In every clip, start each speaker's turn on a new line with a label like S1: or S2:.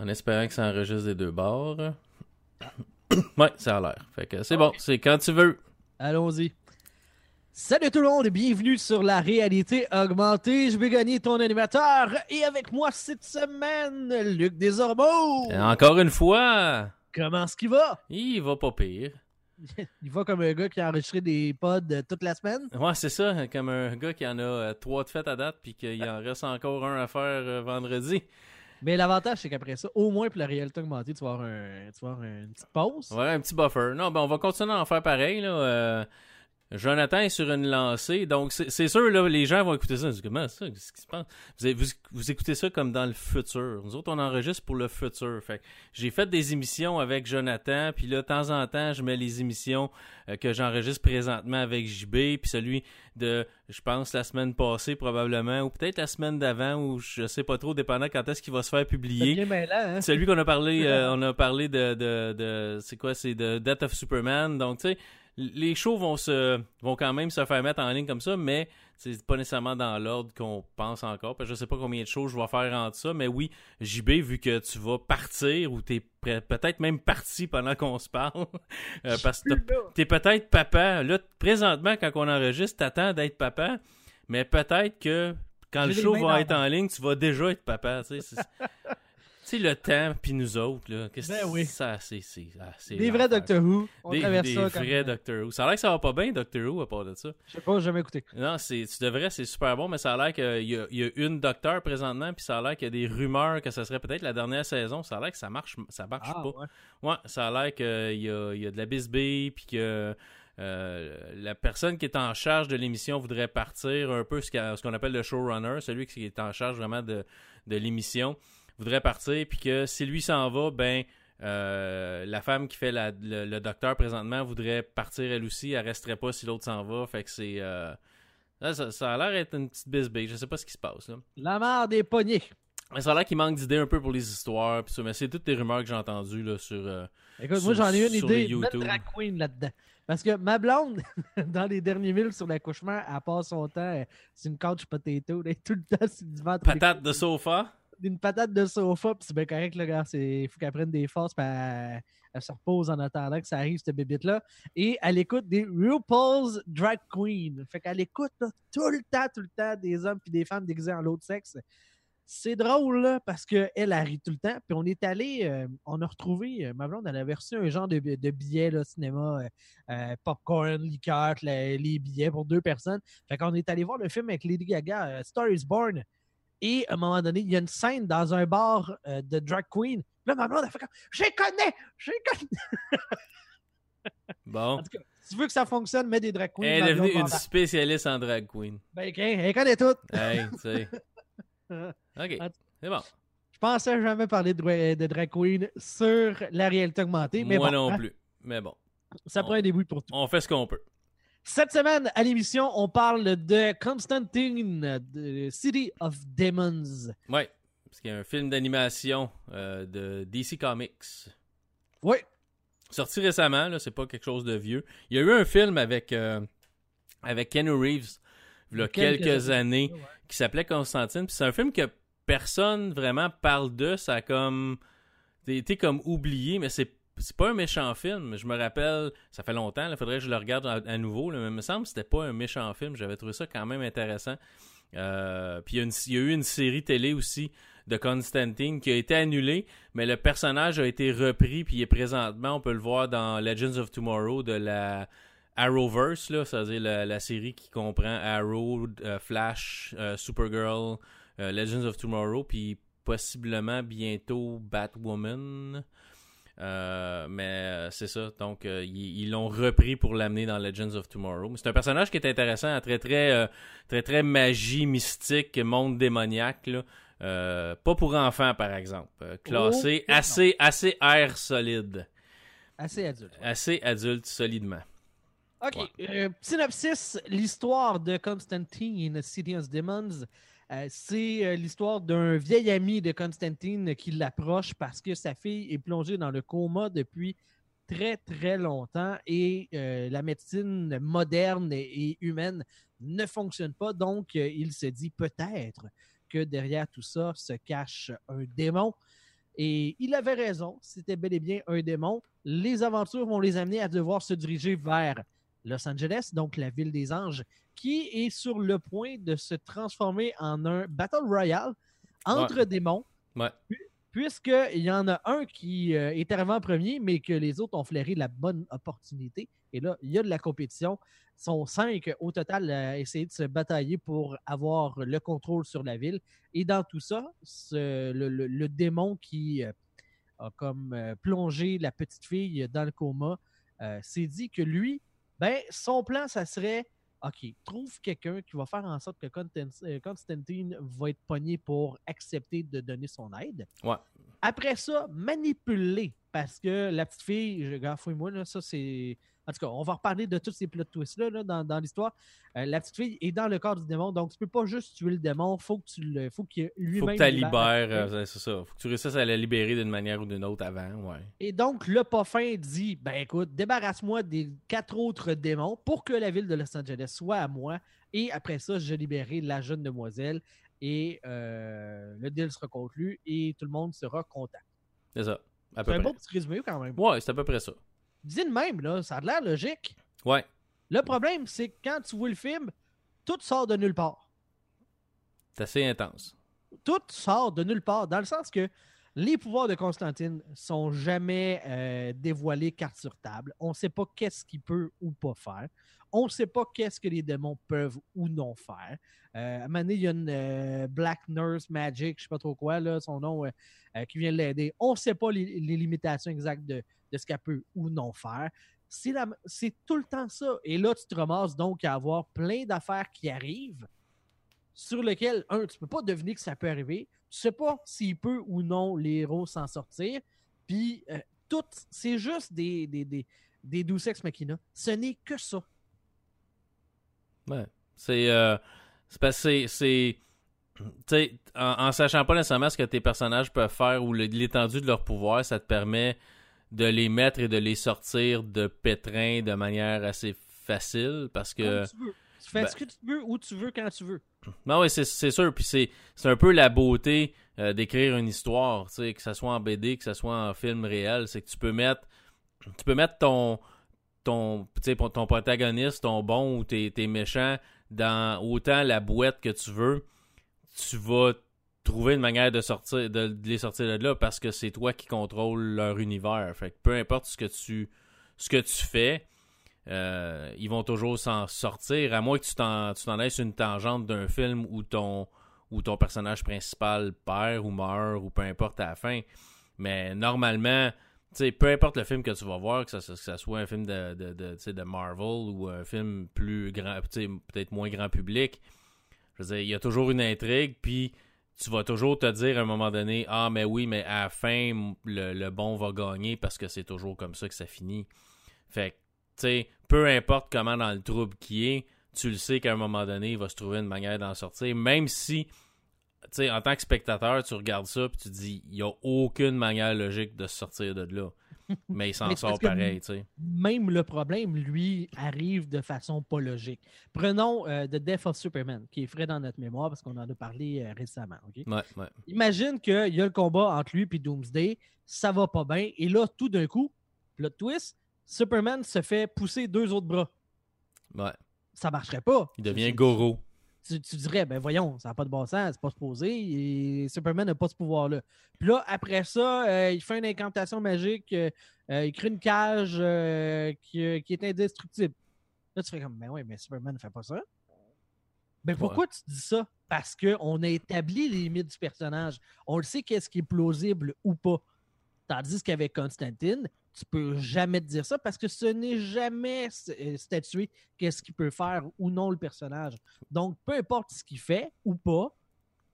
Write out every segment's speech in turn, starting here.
S1: En espérant que ça enregistre des deux bords. ouais, ça a l'air. Fait que c'est bon, c'est quand tu veux.
S2: Allons-y. Salut tout le monde et bienvenue sur la réalité augmentée. Je vais gagner ton animateur et avec moi cette semaine, Luc Desormeaux.
S1: Et encore une fois,
S2: Comment est-ce qu'il va?
S1: il va pas pire.
S2: Il va comme un gars qui a enregistré des pods euh, toute la semaine.
S1: Ouais, c'est ça, comme un gars qui en a euh, trois de fêtes à date, puis qu'il en reste encore un à faire euh, vendredi.
S2: Mais l'avantage, c'est qu'après ça, au moins pour la réalité augmentée, tu vas avoir, un, tu vas avoir une petite pause.
S1: Ouais, un petit buffer. Non, ben on va continuer à en faire pareil, là. euh, Jonathan est sur une lancée, donc c'est sûr, là, les gens vont écouter ça. Disent, comment ça? Qu'est-ce qui se passe? Vous, avez- vous, vous écoutez ça comme dans le futur. Nous autres, on enregistre pour le futur. Fait j'ai fait des émissions avec Jonathan, puis là, de temps en temps, je mets les émissions euh, que j'enregistre présentement avec JB, puis celui de, je pense, la semaine passée probablement, ou peut-être la semaine d'avant, ou je sais pas trop, dépendant quand est-ce qu'il va se faire publier.
S2: mêlant, hein?
S1: Celui qu'on a parlé, euh, on a parlé de, de, de c'est quoi, c'est de Death of Superman. Donc, tu sais, les shows vont se, vont quand même se faire mettre en ligne comme ça, mais c'est pas nécessairement dans l'ordre qu'on pense encore. Parce que je sais pas combien de shows je vais faire entre ça, mais oui, JB, vu que tu vas partir ou t'es peut-être même parti pendant qu'on se parle, euh, parce que t'es peut-être papa. Là, présentement, quand on enregistre, t'attends d'être papa, mais peut-être que quand le show va être en ligne, tu vas déjà être papa. Sais, le temps, puis nous autres, là, qu'est-ce
S2: Ben
S1: que
S2: oui.
S1: ça, c'est... c'est- ah, c'est
S2: Des vrais. Doctor Who. On
S1: Des,
S2: traverse
S1: des
S2: ça comme...
S1: vrais Doctor Who. Ça a l'air que ça va pas bien, Doctor Who, à part de ça.
S2: Je sais pas, j'ai jamais écouté.
S1: Non, c'est, tu devrais, c'est super bon, mais ça a l'air qu'il y a, il y a une docteur présentement, puis ça a l'air qu'il y a des rumeurs que ça serait peut-être la dernière saison. Ça a l'air que ça marche, ça marche
S2: Ah,
S1: pas.
S2: ouais.
S1: Ouais, ça a l'air qu'il y a, il y a de la bisbille, puis que euh, la personne qui est en charge de l'émission voudrait partir un peu ce qu'on appelle le showrunner, celui qui est en charge vraiment de, de l'émission, voudrait partir, puis que si lui s'en va, ben euh, la femme qui fait la- le, le docteur présentement voudrait partir elle aussi, elle resterait pas si l'autre s'en va, fait que c'est... euh, ça, ça a l'air d'être une petite bisbille, je sais pas ce qui se passe là.
S2: La mort des poignets.
S1: Mais ça a l'air qu'il manque d'idées un peu pour les histoires, puis ça, mais c'est toutes les rumeurs que j'ai entendues là, sur... euh,
S2: Écoute,
S1: Sur-
S2: moi j'en ai une idée.
S1: YouTube.
S2: drag queen là-dedans. Parce que ma blonde, dans les derniers milles sur l'accouchement, elle passe son temps, euh, c'est une couch potato, elle est tout le temps sur du ventre.
S1: Patate de sofa.
S2: Une patate de sofa, puis c'est bien correct, là, gars. Il faut qu'elle prenne des forces, puis elle, se repose en attendant que ça arrive, cette bébite-là. Et elle écoute des RuPaul's Drag Queen. Fait qu'elle écoute là, tout le temps, tout le temps des hommes puis des femmes déguisés en l'autre sexe. C'est drôle, parce qu'elle, elle rit tout le temps. Puis on est allé, euh, on a retrouvé, euh, ma blonde, elle avait reçu un genre de, de billets, cinéma, euh, euh, popcorn, liqueur, les, les billets pour deux personnes. Fait qu'on est allé voir le film avec Lady Gaga, Star is Born. Et à un moment donné, il y a une scène dans un bar euh, de drag queen. Là, ma blonde, elle fait comme Je connais! Je connais!
S1: Bon.
S2: En tout cas, si tu veux que ça fonctionne, mets des drag queens.
S1: Elle est devenue une spécialiste en drag queen.
S2: Ben, ok, elle connaît tout.
S1: Hey, tu sais. Ok, c'est bon.
S2: Je pensais jamais parler de, dra- de drag queen sur la réalité augmentée, mais
S1: Moi
S2: bon,
S1: non
S2: hein,
S1: plus. Mais bon,
S2: ça prend un début pour tout.
S1: on fait ce qu'on peut.
S2: Cette semaine, à l'émission, on parle de Constantine, de City of Demons.
S1: Ouais, parce qu'il y a un film d'animation euh, de DC Comics.
S2: Oui,
S1: Sorti récemment, là, c'est pas quelque chose de vieux. Il y a eu un film avec, euh, avec Keanu Reeves, il y a quelques,
S2: Quelques
S1: années,
S2: Ouais.
S1: qui s'appelait Constantine. Puis c'est un film que personne vraiment parle de. Ça a comme. T'es été comme oublié, mais c'est. C'est pas un méchant film. Je me rappelle, ça fait longtemps, il faudrait que je le regarde à, nouveau. mais il me semble que c'était pas un méchant film. J'avais trouvé ça quand même intéressant. Euh, puis il y, a eu une série télé aussi de Constantine qui a été annulée, mais le personnage a été repris, puis il est présentement, on peut le voir dans Legends of Tomorrow de la Arrowverse, là, c'est-à-dire la, série qui comprend Arrow, euh, Flash, euh, Supergirl, Legends of Tomorrow, puis possiblement bientôt Batwoman. Euh, mais euh, c'est ça. Donc, euh, ils l'ont repris pour l'amener dans Legends of Tomorrow. C'est un personnage qui est intéressant, très très euh, très très magie mystique, monde démoniaque. Là. Pas pour enfants, par exemple. Classé
S2: Oh, non.
S1: assez assez air solide,
S2: assez adulte.
S1: assez adulte solidement.
S2: OK.
S1: Ouais.
S2: synopsis, l'histoire de Constantine, City of Demons, euh, c'est euh, l'histoire d'un vieil ami de Constantine qui l'approche parce que sa fille est plongée dans le coma depuis très, très longtemps et euh, la médecine moderne et, et humaine ne fonctionne pas. Donc, il se dit peut-être que derrière tout ça se cache un démon. Et il avait raison, c'était bel et bien un démon. Les aventures vont les amener à devoir se diriger vers Los Angeles, donc la ville des anges, qui est sur le point de se transformer en un Battle Royale entre démons.
S1: Ouais.
S2: Puisqu'il y en a un qui euh, est arrivé en premier, mais que les autres ont flairé la bonne opportunité. Et là, il y a de la compétition. Ils sont cinq au total à essayer de se batailler pour avoir le contrôle sur la ville. Et dans tout ça, ce- le, le- le démon qui euh, a comme euh, plongé la petite fille dans le coma euh, s'est dit que lui, ben, son plan, ça serait OK, trouve quelqu'un qui va faire en sorte que euh, Constantine va être pogné pour accepter de donner son aide.
S1: Ouais.
S2: Après ça, manipuler. Parce que la petite fille, je- fouille-moi, là, ça c'est. En tout cas, on va reparler de tous ces plot twists-là là, dans, dans l'histoire. Euh, la petite fille est dans le corps du démon, donc tu peux pas juste tuer le démon, faut que tu le. Faut qu'il lui-même.
S1: Faut que tu libères,
S2: la
S1: euh, c'est ça. Faut que tu réussisses à la libérer d'une manière ou d'une autre avant, ouais.
S2: Et donc, le parfum dit Ben écoute, débarrasse-moi des quatre autres démons pour que la ville de Los Angeles soit à moi. Et après ça, je libérerai la jeune demoiselle et euh, le deal sera conclu et tout le monde sera content.
S1: C'est ça.
S2: C'est un bon petit résumé quand même.
S1: Ouais, c'est à peu près ça.
S2: Dis de même, là, ça a l'air logique.
S1: Ouais.
S2: Le problème, c'est que quand tu vois le film, tout sort de nulle part.
S1: C'est assez intense.
S2: tout sort de nulle part, dans le sens que les pouvoirs de Constantine sont jamais euh, dévoilés carte sur table. On ne sait pas qu'est-ce qu'il peut ou pas faire. On ne sait pas qu'est-ce que les démons peuvent ou non faire. Euh, à un moment donné, il y a une euh, Black Nurse Magic, je ne sais pas trop quoi, son nom, euh, qui vient l'aider. On ne sait pas les, limitations exactes de, ce qu'elle peut ou non faire. C'est tout le temps ça. Et là, tu te ramasses donc à avoir plein d'affaires qui arrivent sur lesquelles, un, tu peux pas deviner que ça peut arriver. Tu sais pas s'il peut ou non les héros s'en sortir. Puis, tout, c'est juste des, des, des, Machina. Ce n'est que ça.
S1: Ouais. C'est. euh, parce que c'est. en, en sachant pas nécessairement ce que tes personnages peuvent faire ou l'étendue de leur pouvoir, ça te permet de les mettre et de les sortir de pétrin de manière assez facile parce que.
S2: Comme tu veux. Tu fais
S1: ben-
S2: ce que tu veux, où tu veux, quand tu veux.
S1: Non, oui, c'est, sûr. Puis c'est, un peu la beauté euh, d'écrire une histoire, que ce soit en BD, que ce soit en film réel. C'est que tu peux mettre, tu peux mettre ton, ton, ton protagoniste, ton bon ou tes, tes méchants dans autant la boîte que tu veux. Tu vas trouver une manière de sortir, de, les sortir de là parce que c'est toi qui contrôle leur univers. Fait que peu importe ce que tu, ce que tu fais, euh, ils vont toujours s'en sortir, à moins que tu t'en, tu t'en une tangente d'un film où ton, où ton personnage principal perd ou meurt ou peu importe à la fin. Mais normalement, tu sais, peu importe le film que tu vas voir, que ça, soit un film de, de, Marvel ou un film plus grand, peut-être moins grand public, je veux dire, il y a toujours une intrigue, puis tu vas toujours te dire à un moment donné, ah, mais oui, mais à la fin, le, bon va gagner parce que c'est toujours comme ça que ça finit. Fait que, tu peu importe comment dans le trouble qui est, tu le sais qu'à un moment donné, il va se trouver une manière d'en sortir, même si, sais, en tant que spectateur, tu regardes ça puis tu te dis, il n'y a aucune manière logique de sortir de là. Mais il s'en sort pareil, tu sais.
S2: Même le problème, lui, arrive de façon pas logique. Prenons euh, The Death of Superman, qui est frais dans notre mémoire parce qu'on en a parlé euh, récemment.
S1: Ouais, ouais.
S2: Imagine qu'il y a le combat entre lui et Doomsday, ça va pas bien, et là, tout d'un coup, plot twist, Superman se fait pousser deux autres bras.
S1: ouais.
S2: Ça marcherait pas.
S1: Il devient Goro.
S2: Tu, tu dirais, ben voyons, ça n'a pas de bon sens, c'est pas supposé, et Superman n'a pas ce pouvoir-là. Puis là, après ça, euh, il fait une incantation magique, euh, euh, il crée une cage euh, qui, qui est indestructible. Là, tu fais comme, ben oui, mais Superman ne fait pas ça. Ben pourquoi tu dis ça? Parce qu'on a établi les limites du personnage. On le sait qu'est-ce qui est plausible ou pas. Tandis qu'avec Constantine, tu peux jamais te dire ça parce que ce n'est jamais euh, statué qu'est-ce qu'il peut faire ou non le personnage. Donc, peu importe ce qu'il fait ou pas,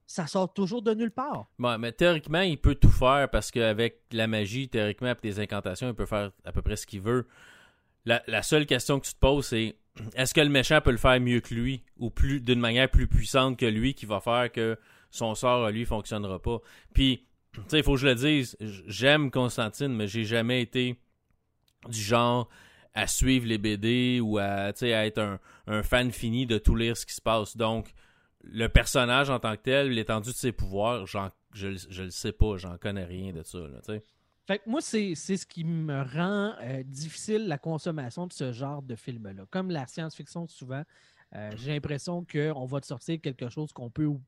S2: ça sort toujours de nulle part.
S1: Ouais, mais théoriquement, il peut tout faire parce qu'avec la magie, théoriquement, et des incantations, il peut faire à peu près ce qu'il veut. La, la seule question que tu te poses, c'est est-ce que le méchant peut le faire mieux que lui ou plus d'une manière plus puissante que lui qui va faire que son sort à lui fonctionnera pas? Puis, il faut que je le dise, j'aime Constantine, mais j'ai jamais été du genre à suivre les BD ou à, à être un, un fan fini de tout lire ce qui se passe. Donc, le personnage en tant que tel, l'étendue de ses pouvoirs, je, je le sais pas, j'en connais rien de ça.
S2: Fait que moi, c'est ce qui me rend euh, difficile la consommation de ce genre de film-là. Comme la science-fiction, souvent, euh, j'ai l'impression qu'on va te sortir quelque chose qu'on peut ou,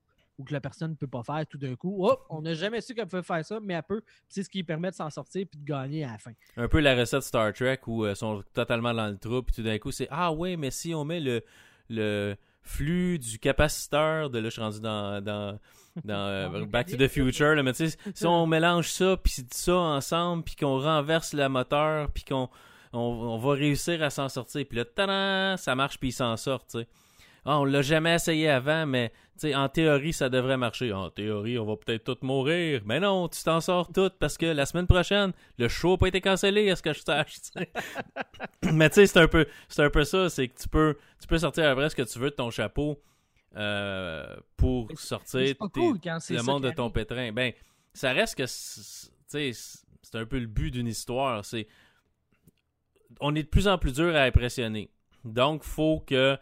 S2: que la personne ne peut pas faire tout d'un coup. Oh, on n'a jamais su qu'elle pouvait faire ça, mais elle peut. C'est ce qui permet de s'en sortir puis de gagner à la fin.
S1: Un peu la recette Star Trek où ils sont totalement dans le trou, puis tout d'un coup, c'est Ah oui, mais si on met le, le flux du capaciteur de là, je suis rendu dans, dans, dans euh, Back to the Future, là, mais tu sais, si on mélange ça, puis ça ensemble, puis qu'on renverse le moteur, puis qu'on on, va réussir à s'en sortir. Puis là, tada, ça marche, puis il s'en sort, tu sais. Ah, on l'a jamais essayé avant, mais en théorie, ça devrait marcher. En théorie, on va peut-être tous mourir. Mais non, tu t'en sors toutes parce que la semaine prochaine, le show n'a pas été cancellé, est-ce que je sache? mais tu sais, c'est un peu un peu ça, c'est que tu peux tu peux sortir à vrai ce que tu veux de ton chapeau euh, pour sortir le monde de ton pétrin. Ben, ça reste que c'est un peu le but d'une histoire. C'est on est de plus en plus dur à impressionner. Donc, faut que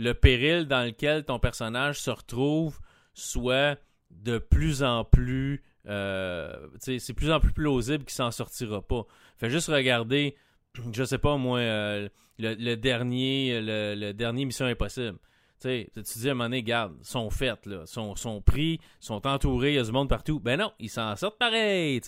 S1: le péril dans lequel ton personnage se retrouve soit de plus en plus. Euh, c'est plus en plus plausible qu'il s'en sortira pas. Fais juste regarder, je sais pas moi, euh, le, dernier le, dernier Mission Impossible. tu dis à un moment donné, garde, sont faites, là, sont, sont pris, sont entourés, il y a du monde partout. Ben non, ils s'en sortent pareil,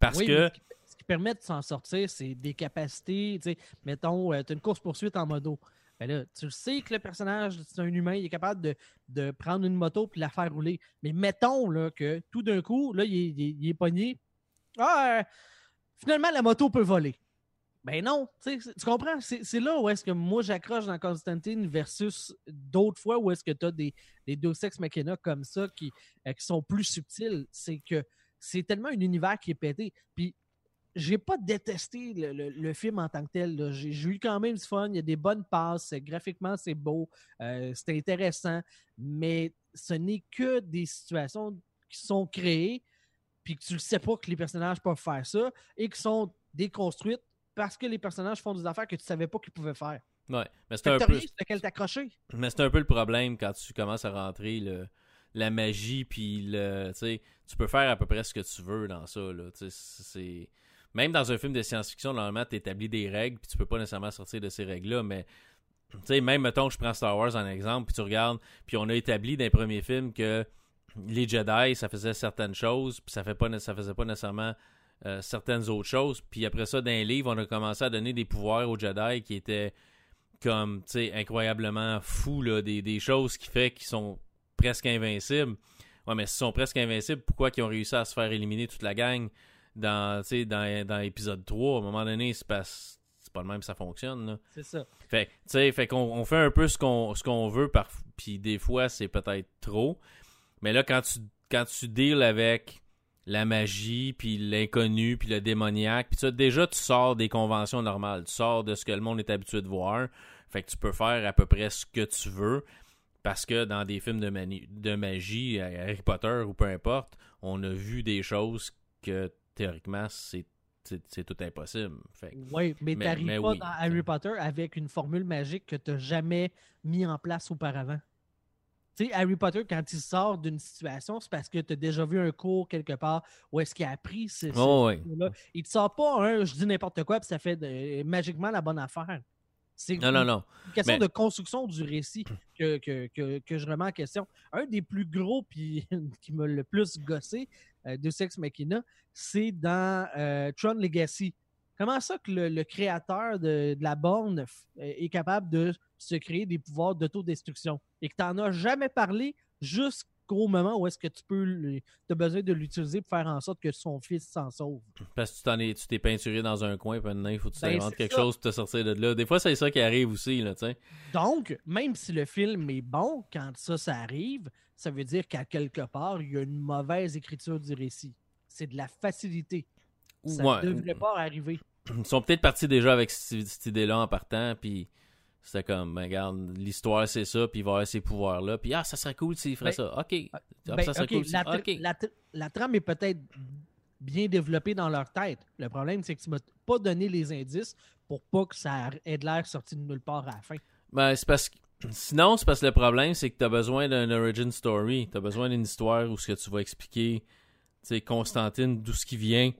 S1: parce que
S2: Ce qui permet de s'en sortir, c'est des capacités. Mettons, euh, tu as une course-poursuite en modo. Ben là, tu sais que le personnage, c'est un humain, il est capable de, prendre une moto et la faire rouler. Mais mettons là, que tout d'un coup, là, il, est pogné. Ah, finalement, la moto peut voler. Ben non, tu comprends? C'est là où est-ce que moi j'accroche dans Constantine versus d'autres fois où est-ce que tu as des, des deux sexes machina comme ça qui, euh, qui sont plus subtils. C'est que c'est tellement un univers qui est pété. Puis j'ai pas détesté le, film en tant que tel. J'ai eu quand même du fun. Il y a des bonnes passes. Graphiquement, c'est beau. Euh, c'est intéressant. Mais ce n'est que des situations qui sont créées, puis que tu ne sais pas que les personnages peuvent faire ça, et qui sont déconstruites parce que les personnages font des affaires que tu ne savais pas qu'ils pouvaient faire.
S1: Ouais, mais c'est un peu.
S2: Mais
S1: c'est un peu le problème quand tu commences à rentrer le, la magie, puis le. Tu peux faire à peu près ce que tu veux dans ça. C'est même dans un film de science-fiction, normalement, tu établis des règles, puis tu peux pas nécessairement sortir de ces règles-là, mais tu sais, même, mettons, je prends Star Wars en exemple, puis tu regardes, puis on a établi dans les premiers films que les Jedi, ça faisait certaines choses, puis ça, fait pas, ça faisait pas nécessairement euh, certaines autres choses. Puis après ça, dans les livres, on a commencé à donner des pouvoirs aux Jedi qui étaient comme, tu sais, incroyablement fous, là, des, des choses qui fait qu'ils sont presque invincibles. Ouais, mais s'ils sont presque invincibles, pourquoi ils ont réussi à se faire éliminer toute la gang? Dans, dans, dans l'épisode 3, à un moment donné, c'est pas, c'est pas le même ça fonctionne.
S2: C'est ça.
S1: Fait, fait qu'on on fait un peu ce qu'on, ce qu'on veut, par, puis des fois, c'est peut-être trop. Mais là, quand tu, quand tu deals avec la magie, puis l'inconnu, puis le démoniaque, puis déjà, tu sors des conventions normales. Tu sors de ce que le monde est habitué de voir. Fait que tu peux faire à peu près ce que tu veux. Parce que dans des films de, de magie, Harry Potter ou peu importe, on a vu des choses que théoriquement, c'est tout impossible.
S2: oui, mais, tu n'arrives pas dans Harry Potter avec une formule magique que tu n'as jamais mis en place auparavant. Tu sais, Harry Potter, quand il sort d'une situation, c'est parce que tu as déjà vu un cours quelque part où est-ce qu'il a appris ce,
S1: oh,
S2: là Il te sort pas un je dis n'importe quoi puis ça fait magiquement la bonne affaire. C'est
S1: non, non, non.
S2: une question de construction du récit que, que, que, je remets en question. Un des plus gros puis qui m'a le plus gossé euh, de Sex Machina, c'est dans euh, Tron Legacy. Comment ça que le, créateur de, la borne euh, est capable de se créer des pouvoirs d'autodestruction et que tu n'en as jamais parlé jusqu'au moment où est-ce que tu peux as besoin de l'utiliser pour faire en sorte que son fils s'en sauve.
S1: Parce que tu t'en es, tu t'es peinturé dans un coin, puis maintenant il faut que tu ben, t'inventes quelque chose pour te sortir de là. Des fois, c'est ça qui arrive aussi, là, tu
S2: Donc, même si le film est bon, quand ça, ça arrive, ça veut dire qu'à quelque part, il y a une mauvaise écriture du récit. C'est de la facilité. Ça ne devrait pas arriver.
S1: Ils sont peut-être partis déjà avec cette, idée-là en partant, puis c'était comme, ben, regarde, l'histoire c'est ça, puis il va avoir ces pouvoirs-là, puis ah, ça serait cool s'il ferait ben, ça. Ok. Ah,
S2: ben, ça serait cool la, la, trame est peut-être bien développée dans leur tête. Le problème, c'est que tu m'as pas donné les indices pour pas que ça ait de l'air sorti de nulle part à la fin.
S1: Ben, c'est parce que Sinon, c'est parce que le problème, c'est que tu as besoin d'un origin story. Tu as besoin d'une histoire où ce que tu vas expliquer sais, Constantine, d'où ce qui vient.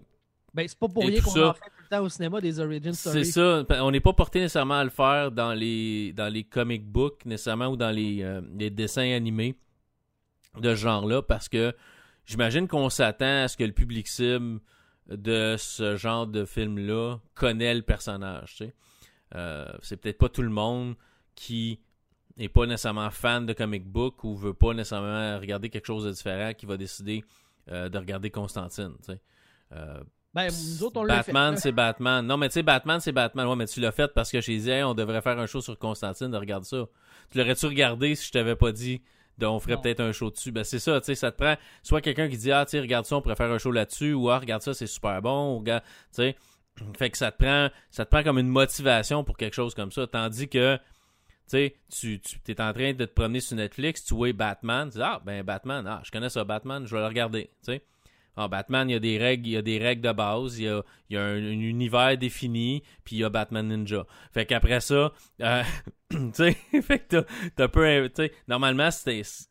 S2: Ben, c'est pas pour rien qu'on
S1: ça-
S2: en fait le temps au cinéma des origin
S1: C'est ça. On n'est pas porté nécessairement à le faire dans les, dans les comic books, nécessairement, ou dans les, euh, les dessins animés de ce genre-là, parce que j'imagine qu'on s'attend à ce que le public cible de ce genre de film-là connaît le personnage. tu sais. Euh, c'est peut-être pas tout le monde qui est pas nécessairement fan de comic book ou veut pas nécessairement regarder quelque chose de différent qui va décider euh, de regarder Constantine. tu sais. Euh,
S2: Ben, nous autres, on l'a fait.
S1: Batman, c'est Batman. Non, mais tu sais, Batman, c'est Batman. Ouais, mais tu l'as fait parce que j'ai dit, Hey, on devrait faire un show sur Constantine, de regarder ça. Tu l'aurais-tu regardé si je t'avais pas dit, de, on ferait peut-être un show dessus? Ben, c'est ça, tu sais, ça te prend soit quelqu'un qui dit, ah, tu sais, regarde ça, on pourrait faire un show là-dessus, ou ah, regarde ça, c'est super bon, ou regarde, tu sais. Fait que ça te prend, ça te prend comme une motivation pour quelque chose comme ça. Tandis que, tu sais, tu, tu es en train de te promener sur Netflix, tu vois Batman, tu dis, ah, ben, Batman, ah, je connais ça, Batman, je vais le regarder, tu sais. Ah, Batman, il y a des règles, il y a des règles de base, il y a, y a un, un univers défini, puis il y a Batman Ninja. Fait qu'après ça, euh, tu sais, fait que t'as- peu, tu sais, normalement,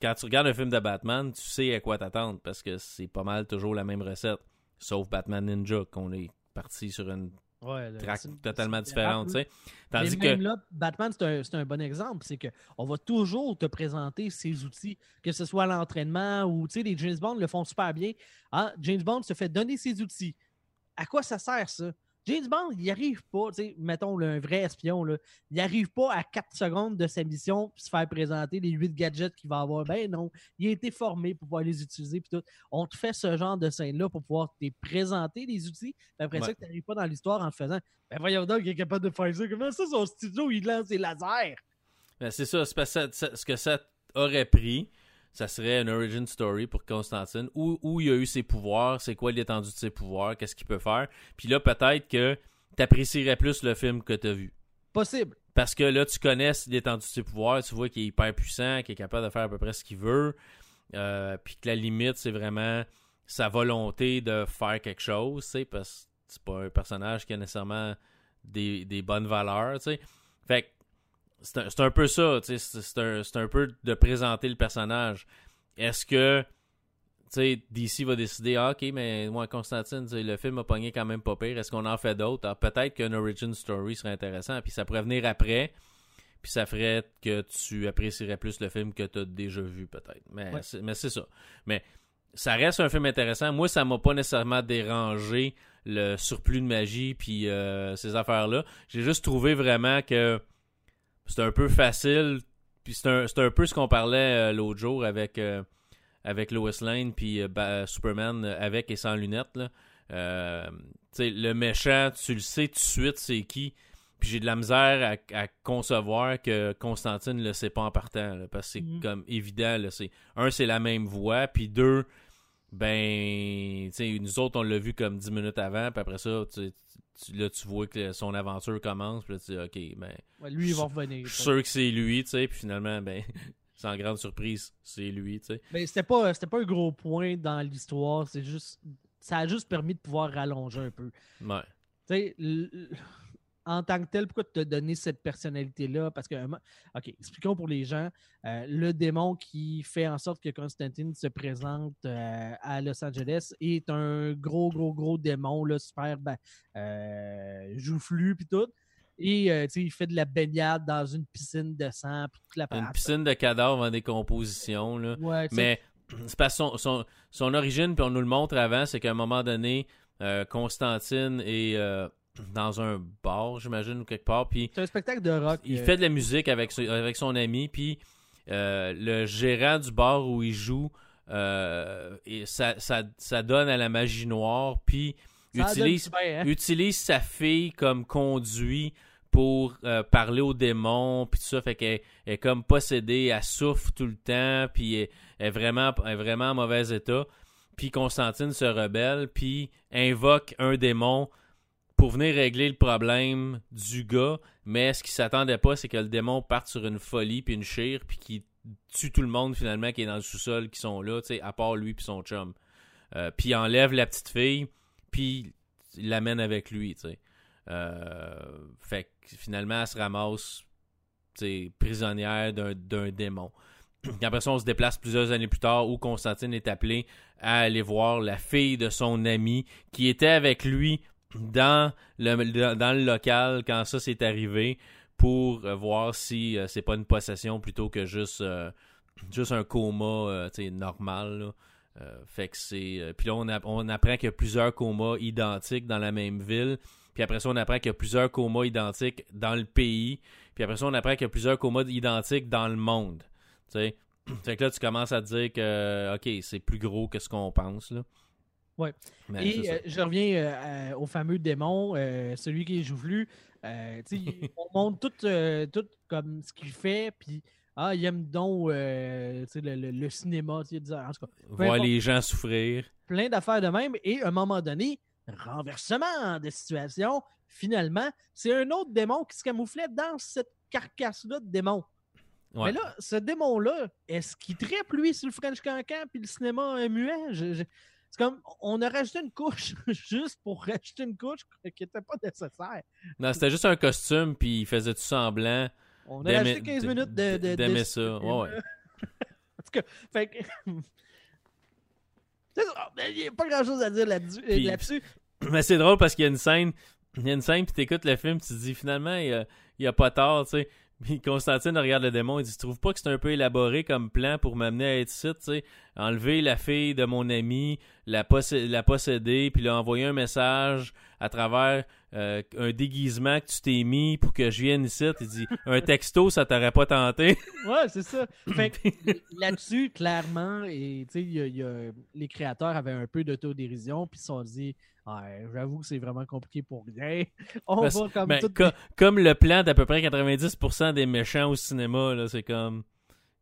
S1: quand tu regardes un film de Batman, tu sais à quoi t'attendre, parce que c'est pas mal toujours la même recette, sauf Batman Ninja, qu'on est parti sur une
S2: Ouais,
S1: track totalement différente, tu sais.
S2: Mais
S1: Tandis
S2: même
S1: que,
S2: là, Batman, c'est un, un bon exemple. C'est qu'on va toujours te présenter ces outils, que ce soit à l'entraînement ou, tu sais, les James Bond le font super bien. Ah, James Bond se fait donner ses outils. À quoi ça sert, ça? James Bond, il arrive pas, tu sais, mettons là, un vrai espion, là, il arrive pas à 4 secondes de sa mission puis se faire présenter les 8 gadgets qu'il va avoir. Ben non, il a été formé pour pouvoir les utiliser puis tout. On te fait ce genre de scène-là pour pouvoir te présenter les outils. Puis après
S1: Ouais.
S2: ça, que tu n'arrives pas dans l'histoire en te faisant Ben voyons donc, il est capable de faire ça. Comment ça, son studio, il lance des lasers?
S1: Ben, c'est ça, c'est ça- ce que ça aurait pris, ça serait une origin story pour Constantine, où, où il a eu ses pouvoirs, c'est quoi l'étendue de ses pouvoirs, qu'est-ce qu'il peut faire. Puis là, peut-être que t'apprécierais plus le film que t'as vu.
S2: Possible.
S1: Parce que là, tu connais l'étendue de ses pouvoirs, tu vois qu'il est hyper puissant, qu'il est capable de faire à peu près ce qu'il veut, euh, puis que la limite, c'est vraiment sa volonté de faire quelque chose, tu sais, parce que c'est pas un personnage qui a nécessairement des, des bonnes valeurs, tu sais. Fait que c'est un, un peu ça, tu sais, c'est un, un peu de présenter le personnage. Est-ce que, tu sais, DC va décider, ah, ok, mais moi, Constantine, le film a pogné quand même pas pire, est-ce qu'on en fait d'autres? Ah, peut-être qu'un origin story serait intéressant, puis ça pourrait venir après, puis ça ferait que tu apprécierais plus le film que tu as déjà vu, peut-être. Mais
S2: Ouais.
S1: c'est mais c'est ça. Mais ça reste un film intéressant. Moi, ça m'a pas nécessairement dérangé le surplus de magie puis euh, ces affaires-là. J'ai juste trouvé vraiment que c'était un peu facile. Puis c'est un, c'est un peu ce qu'on parlait euh, l'autre jour avec, euh, avec Lois Lane puis euh, Superman avec et sans lunettes. Là. Le méchant, tu le sais tout de suite c'est qui. Puis j'ai de la misère à, à concevoir que Constantine le sait pas en partant. là, parce que c'est
S2: Mhm.
S1: comme évident. Là, c'est, un, c'est la même voix. Puis deux, ben, tu sais, nous autres, on l'a vu comme 10 minutes avant. Puis après ça, tu, tu- là, tu vois que son aventure commence. Puis là, tu dis, OK, ben,
S2: Ouais, lui, il va revenir.
S1: je suis sûr que c'est lui, tu sais. Puis finalement, ben, sans grande surprise, c'est lui, tu sais.
S2: Mais c'était pas, c'était pas un gros point dans l'histoire. C'est juste. Ça a juste permis de pouvoir rallonger un peu.
S1: Ouais.
S2: Tu sais, en tant que tel, pourquoi te donner cette personnalité-là? Parce que, euh, OK, expliquons pour les gens. euh, le démon qui fait en sorte que Constantine se présente euh, à Los Angeles est un gros, gros, gros démon, là, super ben, euh, joufflu puis tout. Et tu sais, il fait de la baignade dans une piscine de sang. toute la
S1: Une piscine de cadavres en décomposition, là.
S2: Ouais, tu
S1: Mais c'est parce que son, son, son origine, puis on nous le montre avant, c'est qu'à un moment donné, Constantine est euh, dans un bar, j'imagine, ou quelque part, puis
S2: c'est un spectacle de rock.
S1: il
S2: euh,
S1: fait de la musique avec, ce- avec son ami, puis euh, le gérant du bar où il joue, euh, et ça, ça, ça donne à la magie noire, puis utilise,
S2: bien, hein?
S1: utilise sa fille comme conduit pour euh, parler aux démons puis tout ça fait qu'elle elle est comme possédée elle souffre tout le temps puis elle, elle est vraiment elle est vraiment en mauvais état puis Constantine se rebelle puis invoque un démon pour venir régler le problème du gars mais ce qu'il s'attendait pas c'est que le démon parte sur une folie puis une chire puis qu'il tue tout le monde finalement qui est dans le sous-sol qui sont là à part lui puis son chum Euh, puis il enlève la petite fille puis l'amène avec lui. Euh, fait que finalement, elle se ramasse prisonnière d'un démon. après ça, on se déplace plusieurs années plus tard où Constantine est appelé à aller voir la fille de son ami qui était avec lui dans le, dans le local quand ça s'est arrivé pour euh, voir si euh, c'est pas une possession plutôt que juste, euh, juste un coma normal. fait que c'est. Puis là, on, on apprend qu'il y a plusieurs comas identiques dans la même ville. Puis après ça, on apprend qu'il y a plusieurs comas identiques dans le pays. Puis après ça, on apprend qu'il y a plusieurs comas identiques dans le monde. sais Fait que là, tu commences à te dire que, OK, c'est plus gros que ce qu'on pense.
S2: Ouais. Et euh, je reviens euh, au fameux démon, euh, celui qui est joufflu. on montre tout, tout comme ce qu'il fait, puis ah, il aime donc le, le, cinéma, en tout cas.
S1: Voir les gens souffrir.
S2: Plein d'affaires de même, et à un moment donné, renversement de situation, finalement, c'est un autre démon qui se camouflait dans cette carcasse-là de démon. Mais là, ce démon-là, est-ce qu'il tripe, lui, sur le French Cancan puis le cinéma muet? C'est comme, on a rajouté une couche juste pour rajouter une couche qui n'était pas nécessaire.
S1: Non, c'était juste un costume, puis il faisait tout semblant.
S2: On a rajouté 15 minutes de.
S1: D'aimer ça, ouais, ouais.
S2: en tout cas, fait que. Il n'y a pas grand chose à dire là-dessus.
S1: mais c'est drôle parce qu'il y a une scène, il y a une scène, puis t'écoutes le film, tu te dis finalement, il n'y a, a, pas tort, tu sais. Constantine regarde le démon, il dit Tu trouves pas que c'est un peu élaboré comme plan pour m'amener à être ici, tu sais? Enlever la fille de mon ami, la, posséder, puis lui envoyer un message à travers euh, un déguisement que tu t'es mis pour que je vienne ici. Il dit Un texto, ça t'aurait pas tenté.
S2: ouais, c'est ça. là-dessus, clairement, et tu sais, les créateurs avaient un peu d'autodérision, puis ils se sont dit Ouais, j'avoue que c'est vraiment compliqué pour rien. On va comme
S1: ben, Comme le plan d'à peu près 90% des méchants au cinéma, c'est comme...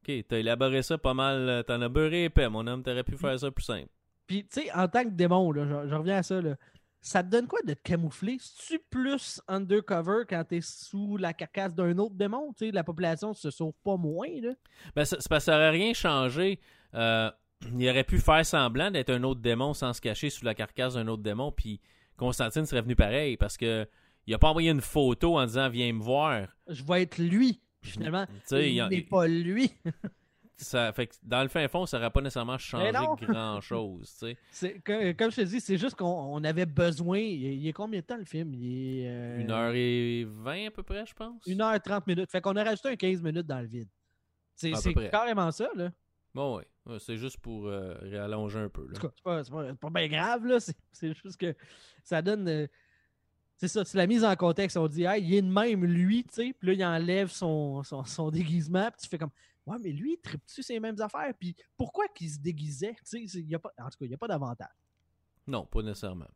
S1: OK, t'as élaboré ça pas mal, euh, t'en as beurré épais, mon homme, t'aurais pu faire ça plus simple.
S2: Puis, tu sais, en tant que démon, là, je, reviens à ça, là, ça te donne quoi de te camoufler? tu plus undercover quand t'es sous la carcasse d'un autre démon? Tu sais, la population se sauve pas moins, là?
S1: Ben, que ça aurait rien changé. Euh, il aurait pu faire semblant d'être un autre démon sans se cacher sous la carcasse d'un autre démon, puis Constantine serait venu pareil parce que il a pas envoyé une photo en disant viens me voir.
S2: Je vais être lui. finalement, il n'est pas lui.
S1: ça fait que dans le fin fond, ça n'aurait pas nécessairement changé grand chose.
S2: comme je te dis, c'est juste qu'on avait besoin. Il, est combien de temps le film? Il est, euh,
S1: Une heure et vingt à peu près, je pense.
S2: Une heure et trente minutes. Fait qu'on a rajouté un 15 minutes dans le vide. C'est carrément ça, là.
S1: Bon, oui. C'est juste pour euh, réallonger un peu.
S2: C'est pas, pas, bien grave, là. C'est juste que ça donne. Euh, c'est ça, c'est la mise en contexte. On dit, ah, il est de même, lui, tu sais. Puis là, il enlève son, son, déguisement. Puis tu fais comme, ouais, mais lui, il tripe-tu ces mêmes affaires? Puis pourquoi qu'il se déguisait? Tu sais, y a pas, en tout cas, il n'y a pas d'avantage.
S1: Non, pas nécessairement.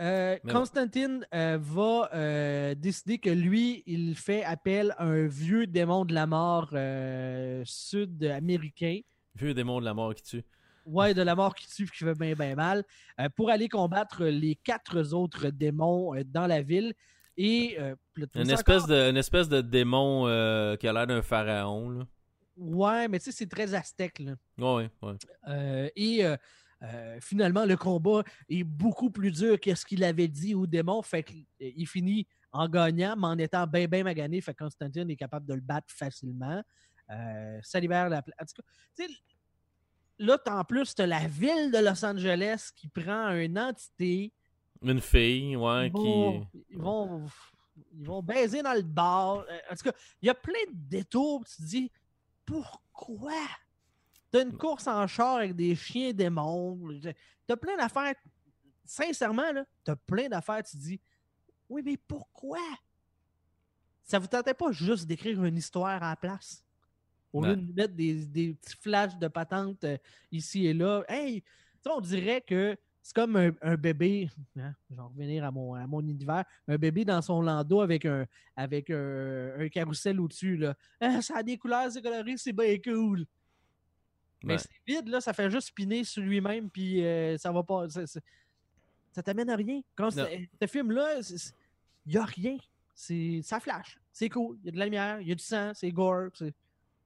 S2: Euh, Constantine va décider que lui, il fait appel à un vieux démon de la mort sud-américain
S1: Vieux démon de la mort qui tue.
S2: Ouais, de la mort qui tue, qui fait bien, bien mal, euh, pour aller combattre les quatre autres démons euh, dans la ville. Et. Euh,
S1: une, espèce de, une espèce de démon qui a l'air d'un pharaon. Là.
S2: Ouais, mais tu sais, c'est très aztèque. Là.
S1: Ouais, ouais.
S2: et. finalement, le combat est beaucoup plus dur que ce qu'il avait dit au démon. Fait qu'il finit en gagnant, mais en étant bien, bien magané. Fait que Constantine est capable de le battre facilement. Euh, ça libère la place. Là, en plus, tu as la ville de Los Angeles qui prend une entité.
S1: Une fille, ouais,
S2: qui. Ils vont, ils vont baiser dans le bar. Euh, en tout cas, il y a plein de détours. Tu te dis, pourquoi? T'as une course en char avec des chiens démons. T'as plein d'affaires. Sincèrement, là, t'as plein d'affaires. Tu te dis, oui, mais pourquoi? Ça vous tentait pas juste d'écrire une histoire à la place? Au lieu de mettre des, petits flashs de patente euh, ici et là. Hey, on dirait que c'est comme un, bébé, hein, je vais revenir à mon, à mon univers, un bébé dans son landau avec un, avec un, carrousel au-dessus. Là. Ah, ça a des couleurs, c'est coloré, c'est bien cool. Mais c'est vide, là, ça fait juste spinner sur lui-même, puis euh, ça va pas. Ça, t'amène à rien. Quand ce film-là, il n'y a rien. Ça flash. C'est cool. Il y a de la lumière, il y a du sang, c'est gore. Il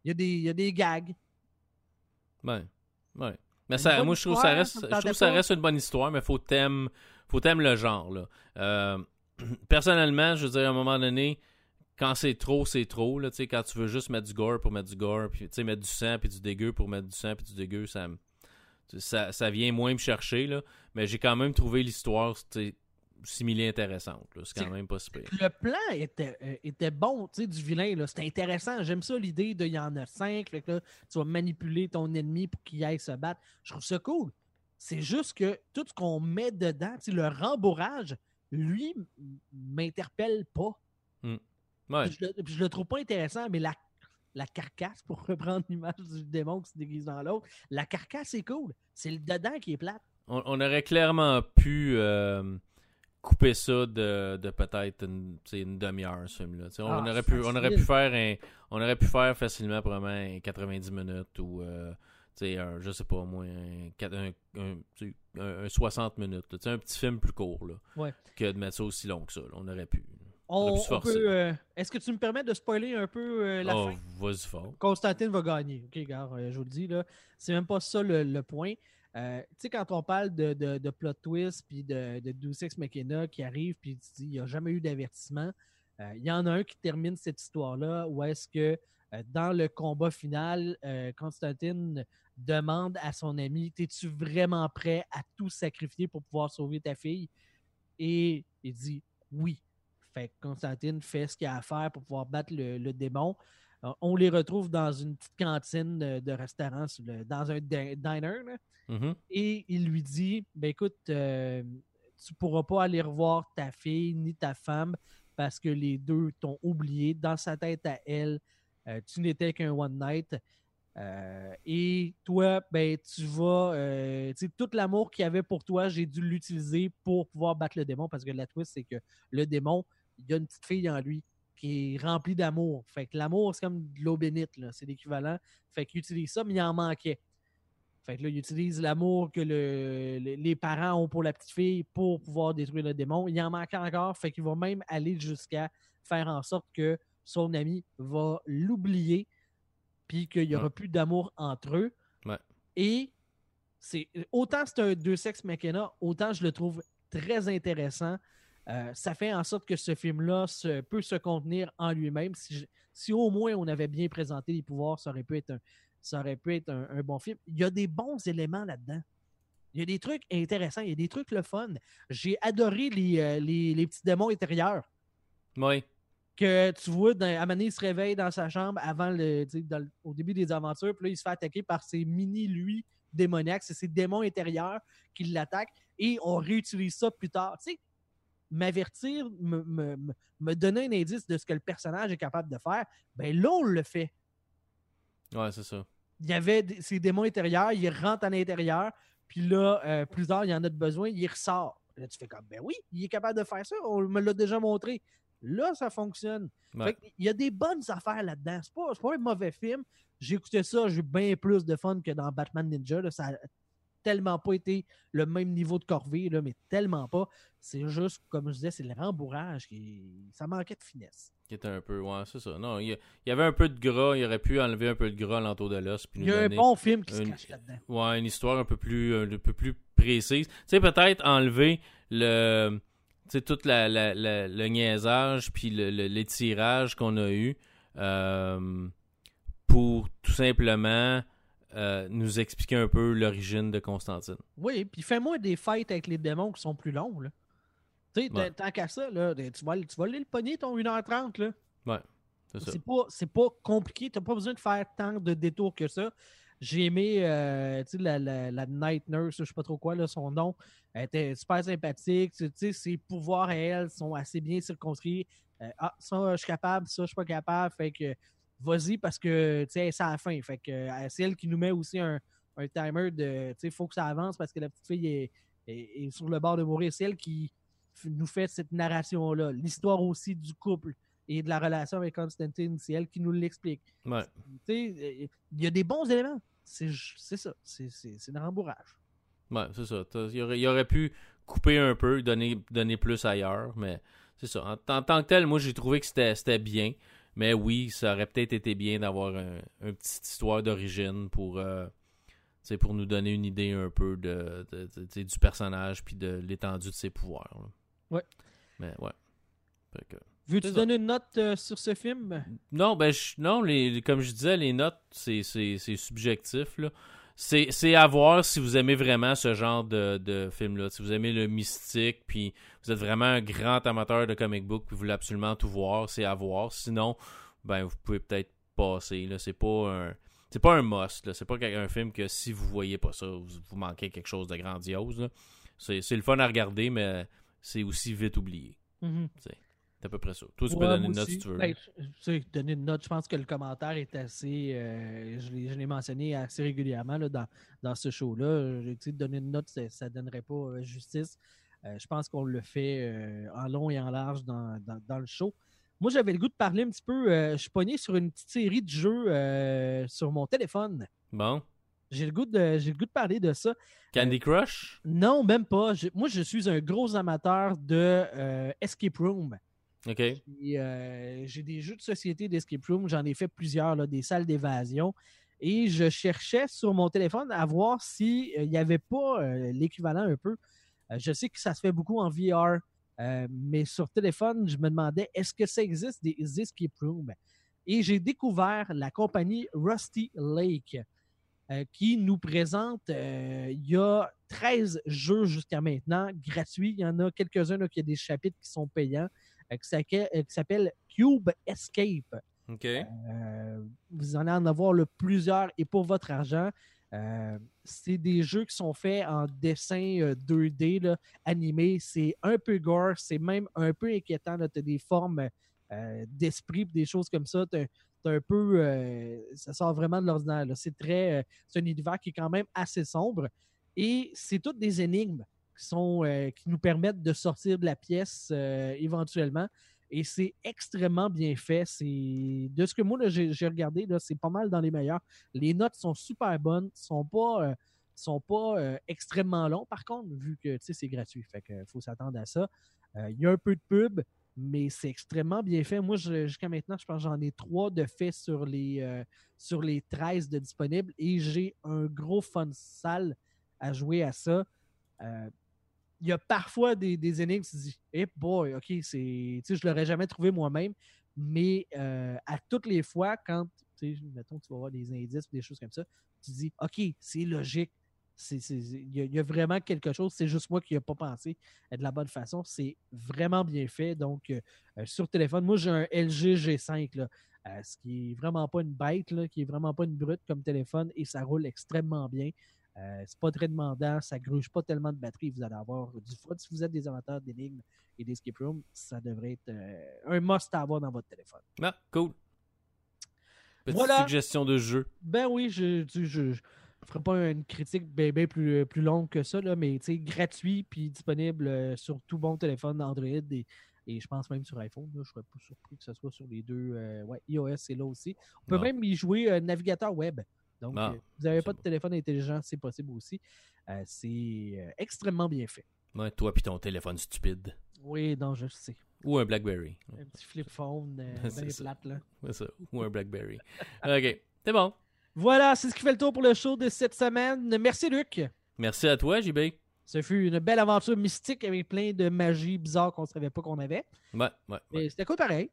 S2: y, a des, y a des gags.
S1: Ouais. Ouais. Mais ça, moi, je trouve, ça reste, je trouve ça reste une bonne histoire, mais faut t'aimer faut le genre. Là. Euh, personnellement, je veux dire, à un moment donné, quand c'est trop, c'est trop. Là, quand tu veux juste mettre du gore pour mettre du gore, puis mettre du sang puis du dégueu pour mettre du sang puis du dégueu, ça, ça, ça vient moins me chercher. Là. Mais j'ai quand même trouvé l'histoire similée intéressante. C'est quand même pas super.
S2: Le plan était, euh, était bon du vilain. C'était intéressant. J'aime ça l'idée de il y en a cinq. Là, que, tu vas manipuler ton ennemi pour qu'il aille se battre. Je trouve ça cool. C'est juste que tout ce qu'on met dedans, le rembourrage, lui, m'interpelle pas.
S1: Hmm.
S2: Je, le, trouve pas intéressant, mais la, la carcasse, pour reprendre l'image du démon qui se déguise dans l'autre, la carcasse est cool. C'est le dedans qui est plate.
S1: On, aurait clairement pu euh, couper ça de, peut-être une, une demi-heure, ce film-là. On, ah, aurait pu, on aurait pu faire un, on aurait pu faire facilement probablement 90 minutes ou euh, un, je sais pas moi, un, un, 60 minutes. un petit film plus court là, que de mettre ça aussi long que ça. on aurait pu.
S2: Euh, est-ce que tu me permets de spoiler un peu euh, la oh, fin?
S1: Vas-y fort.
S2: Constantine va gagner. Ok, gars, euh, je vous le dis, là. C'est même pas ça le, point. Tu sais, quand on parle de, plot twist puis de, de Deus Ex Machina qui arrive puis tu dis il n'y a jamais eu d'avertissement, il y en a un qui termine cette histoire-là où est-ce que dans le combat final, Constantine demande à son ami Es-tu vraiment prêt à tout sacrifier pour pouvoir sauver ta fille? Et il dit Oui. Fait Constantine fait ce qu'il a à faire pour pouvoir battre le, démon. Euh, on les retrouve dans une petite cantine de, restaurant, dans un diner.
S1: Mm-hmm.
S2: Et il lui dit ben écoute, euh, tu pourras pas aller revoir ta fille ni ta femme parce que les deux t'ont oublié. Dans sa tête à elle, euh, tu n'étais qu'un one night. et toi, ben, tu vas. tout l'amour qu'il y avait pour toi, j'ai dû l'utiliser pour pouvoir battre le démon parce que la twist, c'est que le démon, il y a une petite fille en lui qui est remplie d'amour. Fait que l'amour, c'est comme de l'eau bénite, c'est l'équivalent. Fait qu'il utilise ça, mais il en manquait. Fait que là, il utilise l'amour que les parents ont pour la petite fille pour pouvoir détruire le démon. Il en manque encore, fait qu'il va même aller jusqu'à faire en sorte que son ami va l'oublier, puis qu'il n'y aura plus d'amour entre eux. Et c'est autant c'est un deux sexes McKenna, autant je le trouve très intéressant. Euh, ça fait en sorte que ce film-là peut se contenir en lui-même. Si, au moins on avait bien présenté les pouvoirs, ça aurait pu être un, ça aurait pu être un, bon film. Il y a des bons éléments là-dedans. Il y a des trucs intéressants, il y a des trucs le fun. J'ai adoré les, euh, les, petits démons intérieurs.
S1: Oui.
S2: Que tu vois, dans, il se réveille dans sa chambre avant le, au début des aventures, puis là, il se fait attaquer par ces mini-lui démoniaques. C'est ces démons intérieurs qui l'attaquent et on réutilise ça plus tard. Tu sais, m'avertir, me, donner un indice de ce que le personnage est capable de faire, ben là, on le fait.
S1: Ouais, c'est ça.
S2: Il y avait ces démons intérieurs, il rentre à l'intérieur, puis là, euh, plus tard, il y en a de besoin, il ressort. Là, tu fais comme, ben oui, il est capable de faire ça, on me l'a déjà montré. Là, ça fonctionne. il y a des bonnes affaires là-dedans. C'est pas, pas un mauvais film. J'ai écouté ça, j'ai eu bien plus de fun que dans Batman Ninja. Ça, tellement pas été le même niveau de corvée, là, mais tellement pas. C'est juste, comme je disais, c'est le rembourrage qui. Ça manquait de finesse.
S1: Qui était un peu. Ouais, c'est ça. Non, il y, avait un peu de gras, il aurait pu enlever un peu de gras l'entour de l'os.
S2: Il y a un bon film qui se cache là-dedans.
S1: Ouais, une histoire un peu plus, un peu plus précise. Tu sais, peut-être enlever le. Tu sais, tout la, le niaisage puis l'étirage qu'on a eu euh, pour tout simplement euh, nous expliquer un peu l'origine de Constantine.
S2: Oui, puis fais-moi des fights avec les démons qui sont plus longs. Là. Tu sais, tant qu'à ça, là, tu, vas, tu vas aller le pogner ton 1h30. Là.
S1: Ouais, c'est ça.
S2: C'est pas, pas compliqué. Tu n'as pas besoin de faire tant de détours que ça. J'ai aimé euh, la, la, la, Night Nurse, je sais pas trop quoi, là, son nom. Elle était super sympathique. Ses pouvoirs à elle sont assez bien circonscrits. Euh, ah, ça, je suis capable, ça, je suis pas capable. Fait que vas-y parce que c'est à la fin. Fait que euh, c'est elle qui nous met aussi un, timer de il faut que ça avance parce que la petite fille est, sur le bord de mourir. C'est elle qui nous fait cette narration-là. L'histoire aussi du couple et de la relation avec Constantine, c'est elle qui nous l'explique.
S1: Ouais.
S2: Il y a des bons éléments. C'est ça. C'est un rembourrage.
S1: Ouais, c'est ça. Il aurait, aurait, pu couper un peu, donner, donner plus ailleurs, mais c'est ça. En, en, tant que tel, moi, j'ai trouvé que c'était bien. Mais oui, ça aurait peut-être été bien d'avoir un, une petite histoire d'origine pour, euh, pour nous donner une idée un peu de, du personnage puis de l'étendue de ses pouvoirs.
S2: Ouais.
S1: Mais ouais.
S2: Veux-tu
S1: C'est ça.
S2: donner une note euh, sur ce film?
S1: Non, ben je- non, les, les- comme je disais, les notes, c'est, c'est, c'est subjectif. Là. C'est, c'est à voir si vous aimez vraiment ce genre de, de film-là. Si vous aimez le mystique, puis vous êtes vraiment un grand amateur de comic book, puis vous voulez absolument tout voir, c'est à voir. Sinon, ben vous pouvez peut-être passer. Là. C'est pas un. C'est pas un must, là. c'est pas un film que si vous voyez pas ça, vous, vous manquez quelque chose de grandiose. là. C'est, c'est le fun à regarder, mais c'est aussi vite oublié.
S2: Mhm.
S1: C'est à peu près ça. Toi, tu
S2: Ouais,
S1: peux donner une note
S2: aussi.
S1: si tu veux.
S2: Ben, tu sais, donner une note, je pense que le commentaire est assez. euh, je l'ai mentionné assez régulièrement là, dans, dans ce show-là. Euh, Tu sais, donner une note, ça ne donnerait pas euh, justice. Euh, je pense qu'on le fait en long et en large dans, dans- dans le show. Moi, j'avais le goût de parler un petit peu. je suis pogné sur une petite série de jeux sur mon téléphone.
S1: Bon.
S2: J'ai le, goût de- j'ai le goût de parler de ça.
S1: Candy Crush?
S2: Non, même pas. Je- moi, je suis un gros amateur de Escape Room. Euh, j'ai des jeux de société d'escape room, j'en ai fait plusieurs, des salles d'évasion. Et je cherchais sur mon téléphone à voir s'il n'y avait pas euh, l'équivalent un peu. Euh, je sais que ça se fait beaucoup en VR, euh, mais sur téléphone, je me demandais est-ce que ça existe des escape rooms? Et j'ai découvert la compagnie Rusty Lake euh, qui nous présente, euh, il y a 13 jeux jusqu'à maintenant gratuits. Il y en a quelques-uns qui ont des chapitres qui sont payants euh, qui s'appelle- euh, qui s'appelle Cube Escape.
S1: OK.
S2: Euh, vous en allez en avoir le plusieurs et pour votre argent. Euh, c'est des jeux qui sont faits en dessin euh, 2D, là, animé. C'est un peu gore, c'est même un peu inquiétant. Tu as des formes euh, d'esprit, des choses comme ça. T'as un peu. euh, ça sort vraiment de l'ordinaire. C'est très. euh, c'est un univers qui est quand même assez sombre. Et c'est toutes des énigmes qui, sont, euh, qui nous permettent de sortir de la pièce euh, éventuellement. Et c'est extrêmement bien fait. C'est de ce que moi j'ai regardé, c'est pas mal dans les meilleurs. Les notes sont super bonnes, sont pas, euh, sont pas extrêmement longs. Par contre, vu que c'est gratuit, fait que faut s'attendre à ça. Il y a un peu de pub, mais c'est extrêmement bien fait. Moi, jusqu'à maintenant, je pense que j'en ai trois de faits sur les, sur les 13 de disponibles et j'ai un gros fun sale à jouer à ça. Il y a parfois des, énigmes, tu te dis, hey boy, ok, c'est, je l'aurais jamais trouvé moi-même, mais euh, à toutes les fois, quand, mettons, tu vas voir des indices, des choses comme ça, tu te dis, ok, c'est logique, il y, a- vraiment quelque chose, c'est juste moi qui n'ai pas pensé de la bonne façon, c'est vraiment bien fait, donc euh, euh, sur téléphone, moi j'ai un LG G5, là, ce qui est vraiment pas une bête, là, qui est vraiment pas une brute comme téléphone, et ça roule extrêmement bien. Euh, c'est pas très demandant, ça gruge pas tellement de batterie, vous allez avoir du fun. Si vous êtes des amateurs d'énigmes et d'escape room, ça devrait être euh, un must à avoir dans votre téléphone.
S1: Ah, cool. Petite
S2: Voilà.
S1: suggestion de jeu.
S2: Ben oui, je je, je, je ferai pas une critique bien, bien plus, plus longue que ça, là, mais gratuit puis disponible euh, sur tout bon téléphone Android et, et je pense même sur iPhone. là. je serais pas surpris que ce soit sur les deux. euh, ouais, iOS c'est là aussi. On peut même y jouer euh, navigateur web. Donc,
S1: Ah,
S2: vous n'avez pas de téléphone intelligent, c'est possible aussi. Euh, c'est euh, extrêmement bien fait.
S1: Ouais, toi puis ton téléphone stupide.
S2: Oui, non, je sais.
S1: Ou un Blackberry.
S2: Un petit flip phone euh,
S1: C'est ça.
S2: plate, là.
S1: C'est ça. Ou un Blackberry. OK. C'est bon.
S2: Voilà, c'est ce qui fait le tour pour le show de cette semaine. Merci, Luc.
S1: Merci à toi, JB.
S2: Ce fut une belle aventure mystique avec plein de magie bizarre qu'on ne savait pas qu'on avait.
S1: Ouais, ouais. ouais.
S2: Mais c'était cool pareil.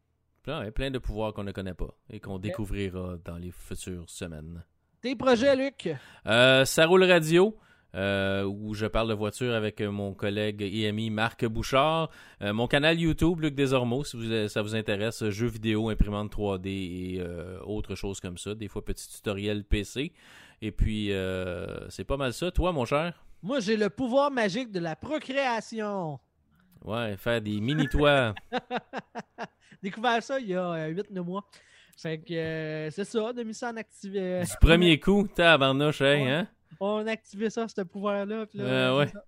S1: Ouais, plein de pouvoirs qu'on ne connaît pas et qu'on découvrira dans les futures semaines.
S2: Tes projets, Luc?
S1: Euh, ça roule radio. euh, où je parle de voiture avec euh, mon collègue et ami Marc Bouchard. Euh, mon canal YouTube, Luc Desormeaux, si vous- ça vous intéresse, jeux vidéo, imprimante 3D et euh, autres choses comme ça. Des fois, petit tutoriel PC. Et puis, c'est pas mal ça. Toi, mon cher?
S2: Moi, j'ai le pouvoir magique de la procréation.
S1: Ouais, faire des mini-toits.
S2: Découvert ça il y a 8-9 mois. Fait que euh, c'est ça, on a mis ça en activé.
S1: du premier coup, tabarnouche, hey,
S2: Ouais.
S1: hein?
S2: On a activé ça, ce pouvoir-là. là,
S1: Euh, ouais.
S2: ça.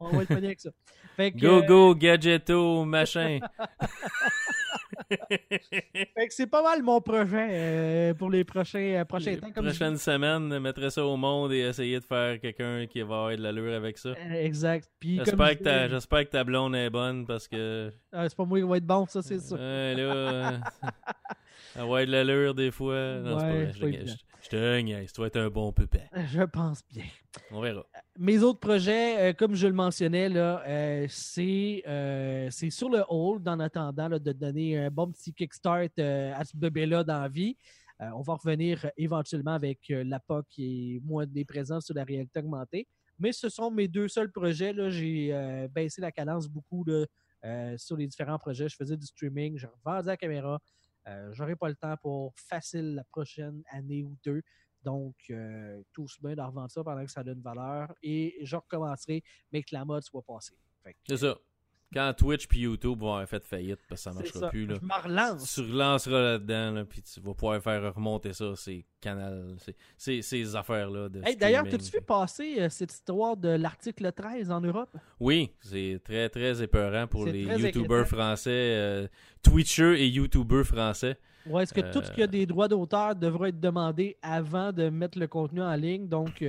S2: On va être pogné avec ça. Fait que,
S1: Go,
S2: euh,
S1: go, gadgeto, machin.
S2: fait que c'est pas mal mon projet euh, pour les prochains, euh, prochains
S1: Les
S2: temps. Comme je
S1: prochaines semaines, mettrais ça au monde et essayer de faire quelqu'un qui va avoir de l'allure avec ça.
S2: Euh, exact.
S1: J'espère
S2: je
S1: que, ta, j'espère que ta blonde est bonne parce que.
S2: Ah, c'est pas moi qui va être bon, ça, c'est.
S1: Ouais, là, euh, ouais, de l'allure des fois. Non, c'est pas
S2: Ouais,
S1: vrai.
S2: c'est
S1: Je
S2: pas
S1: te niaise. Je te niaise. Tu vas être un bon pépé.
S2: Je pense bien.
S1: On verra.
S2: Mes autres projets, euh, comme je le mentionnais, là, euh, c'est euh, c'est sur le hold en attendant là, de donner un bon petit kickstart euh, à ce bébé-là dans la vie. Euh, on va revenir euh, éventuellement avec euh, l'APA qui est moins des présents sur la réalité augmentée. Mais ce sont mes deux seuls projets. là. J'ai euh, baissé la cadence beaucoup là, euh, sur les différents projets. Je faisais du streaming, j'ai revendu la caméra. Euh, J'aurai pas le temps pour facile la prochaine année ou deux. Donc, euh, tout se bien de revendre ça pendant que ça donne valeur. Et je recommencerai, mais que la mode soit passée.
S1: C'est ça. Quand Twitch puis YouTube vont avoir fait faillite parce que ça marchera
S2: ça.
S1: plus. Là.
S2: Je me relance.
S1: Tu relanceras là-dedans, là, puis tu vas pouvoir faire remonter ça, ces canals, ces, ces, ces affaires-là.
S2: Hey, D'ailleurs, t'as-tu vu passer euh, cette histoire de l'article 13 en Europe?
S1: Oui, c'est très, très épeurant pour les YouTubers français, euh, Twitchers et YouTubers français.
S2: Ou est-ce que tout ce qui a
S1: Euh.
S2: des droits d'auteur devra être demandé avant de mettre le contenu en ligne? Donc,